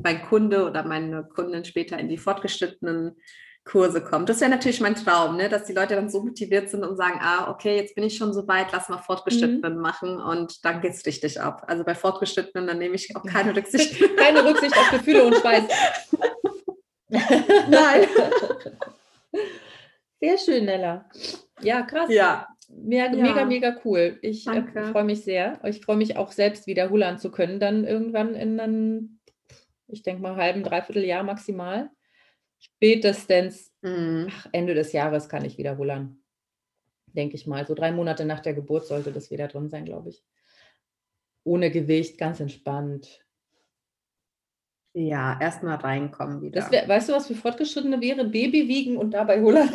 A: mein Kunde oder meine Kunden später in die fortgeschrittenen Kurse kommt. Das wäre natürlich mein Traum, ne? dass die Leute dann so motiviert sind und sagen, ah, okay, jetzt bin ich schon so weit, lass mal Fortgeschrittenen machen und dann geht es richtig ab. Also bei Fortgeschrittenen, dann nehme ich auch keine Rücksicht. [laughs]
B: Keine Rücksicht auf Gefühle und Schweiß. [laughs]
A: Nein. [laughs]
B: Sehr schön, Nella. Ja, krass.
A: Ja,
B: Mega,
A: Ja.
B: mega, mega cool. Ich äh, freue mich sehr. Ich freue mich auch selbst wieder Hulan zu können, dann irgendwann in einem, ich denke mal, halben, dreiviertel Jahr maximal. Spätestens
A: Mhm.
B: ach, Ende des Jahres kann ich wieder Hulan. Denke ich mal. So drei Monate nach der Geburt sollte das wieder drin sein, glaube ich. Ohne Gewicht, ganz entspannt.
A: Ja erstmal reinkommen wieder.
B: Das wär, weißt du, was für Fortgeschrittene wäre? Baby wiegen und dabei [laughs] Hulan.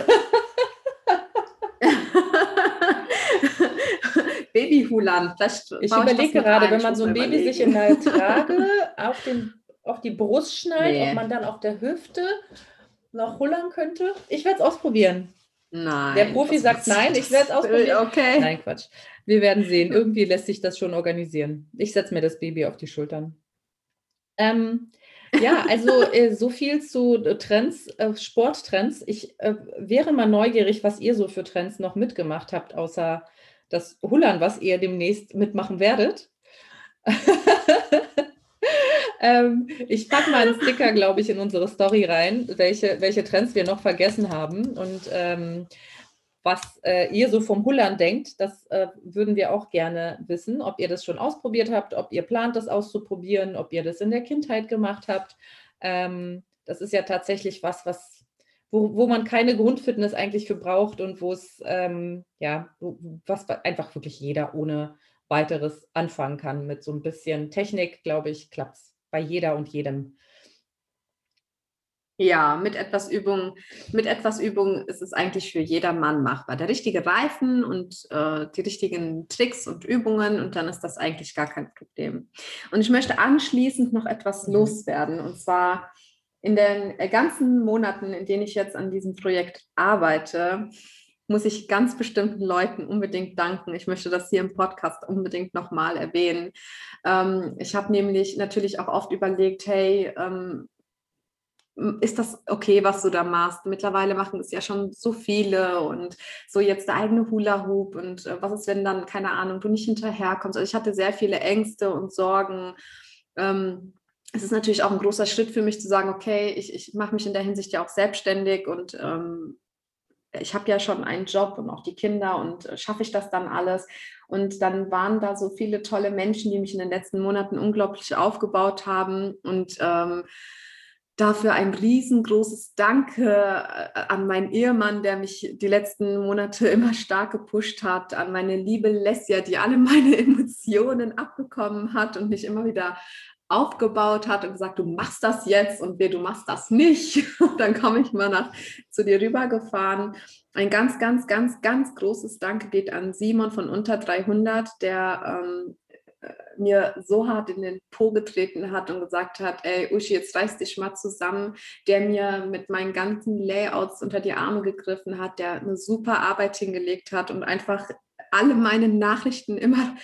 A: Babyhulan.
B: Ich überlege gerade, wenn man so ein Baby sich in der [laughs] Trage auf, den, auf die Brust schneidet,
A: Nee.
B: ob man dann auf der Hüfte noch hullern könnte. Ich werde es ausprobieren.
A: Nein.
B: Der Profi sagt nein, ich werd's [laughs]
A: das-
B: ausprobieren.
A: Okay.
B: Nein, Quatsch. Wir werden sehen. Irgendwie lässt sich das schon organisieren. Ich setze mir das Baby auf die Schultern. Ähm, ja, also äh, so viel zu äh, Trends, äh, Sporttrends. Ich äh, wäre mal neugierig, was ihr so für Trends noch mitgemacht habt, außer das Hullern, was ihr demnächst mitmachen werdet. [laughs] ähm, ich packe mal einen Sticker, glaube ich, in unsere Story rein, welche, welche Trends wir noch vergessen haben und ähm, was äh, ihr so vom Hullern denkt. Das äh, würden wir auch gerne wissen, ob ihr das schon ausprobiert habt, ob ihr plant, das auszuprobieren, ob ihr das in der Kindheit gemacht habt. Ähm, das ist ja tatsächlich was, was wo, wo man keine Grundfitness eigentlich für braucht und wo es ähm, ja, was einfach wirklich jeder ohne weiteres anfangen kann. Mit so ein bisschen Technik, glaube ich, klappt es bei jeder und jedem.
A: Ja, mit etwas Übung, mit etwas Übung ist es eigentlich für jedermann machbar. Der richtige Reifen und äh, die richtigen Tricks und Übungen und dann ist das eigentlich gar kein Problem. Und ich möchte anschließend noch etwas
B: Mhm.
A: loswerden und zwar in den äh, ganzen Monaten, in denen ich jetzt an diesem Projekt arbeite, muss ich ganz bestimmten Leuten unbedingt danken. Ich möchte das hier im Podcast unbedingt nochmal erwähnen. Ähm, ich habe nämlich natürlich auch oft überlegt, hey, ähm, ist das okay, was du da machst? Mittlerweile machen es ja schon so viele und so jetzt der eigene Hula-Hoop und äh, was ist, wenn dann, keine Ahnung, du nicht hinterherkommst? Also ich hatte sehr viele Ängste und Sorgen. Ähm, es ist natürlich auch ein großer Schritt für mich zu sagen, okay, ich, ich mache mich in der Hinsicht ja auch selbstständig und ähm, ich habe ja schon einen Job und auch die Kinder und äh, schaffe ich das dann alles? Und dann waren da so viele tolle Menschen, die mich in den letzten Monaten unglaublich aufgebaut haben und ähm, dafür ein riesengroßes Danke äh, an meinen Ehemann, der mich die letzten Monate immer stark gepusht hat, an meine liebe Lesja, die alle meine [laughs] Emotionen abbekommen hat und mich immer wieder aufgebaut hat und gesagt, du machst das jetzt und wir, du machst das nicht. [laughs] Dann komme ich mal nach zu dir rübergefahren. Ein ganz, ganz, ganz, ganz großes Danke geht an Simon von unter 300, der ähm, mir so hart in den Po getreten hat und gesagt hat, ey Uschi, jetzt reiß dich mal zusammen, der mir mit meinen ganzen Layouts unter die Arme gegriffen hat, der eine super Arbeit hingelegt hat und einfach alle meine Nachrichten immer,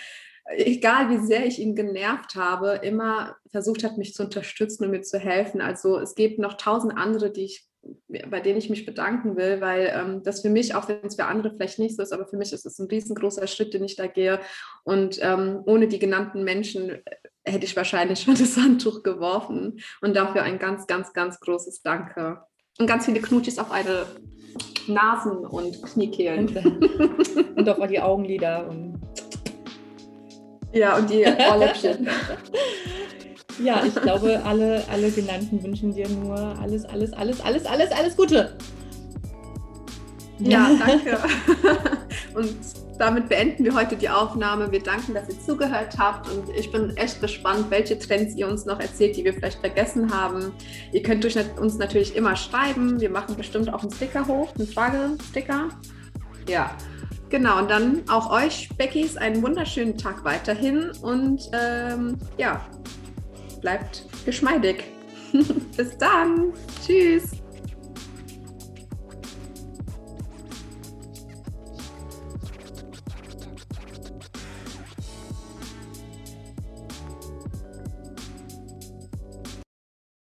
A: egal wie sehr ich ihn genervt habe, immer versucht hat, mich zu unterstützen und mir zu helfen. Also es gibt noch tausend andere, die ich bei denen ich mich bedanken will, weil ähm, das für mich, auch wenn es für andere vielleicht nicht so ist, aber für mich ist es ein riesengroßer Schritt, den ich da gehe. Und ähm, ohne die genannten Menschen äh, hätte ich wahrscheinlich schon das Handtuch geworfen. Und dafür ein ganz, ganz, ganz großes Danke. Und ganz viele Knutschis auf eure Nasen und Kniekehlen.
B: Und, und auf die Augenlider. Und
A: Ja, und die [laughs] Ohrläppchen. [laughs]
B: ja, ich glaube, alle, alle genannten wünschen dir nur alles, alles, alles, alles, alles, alles Gute.
A: Ja, danke. [laughs] Und damit beenden wir heute die Aufnahme. Wir danken, dass ihr zugehört habt und ich bin echt gespannt, welche Trends ihr uns noch erzählt, die wir vielleicht vergessen haben. Ihr könnt uns natürlich immer schreiben. Wir machen bestimmt auch einen Sticker hoch, einen Fragesticker. Ja. Genau, und dann auch euch, Beckys, einen wunderschönen Tag weiterhin und ähm, ja, bleibt geschmeidig. [laughs] Bis dann. Tschüss.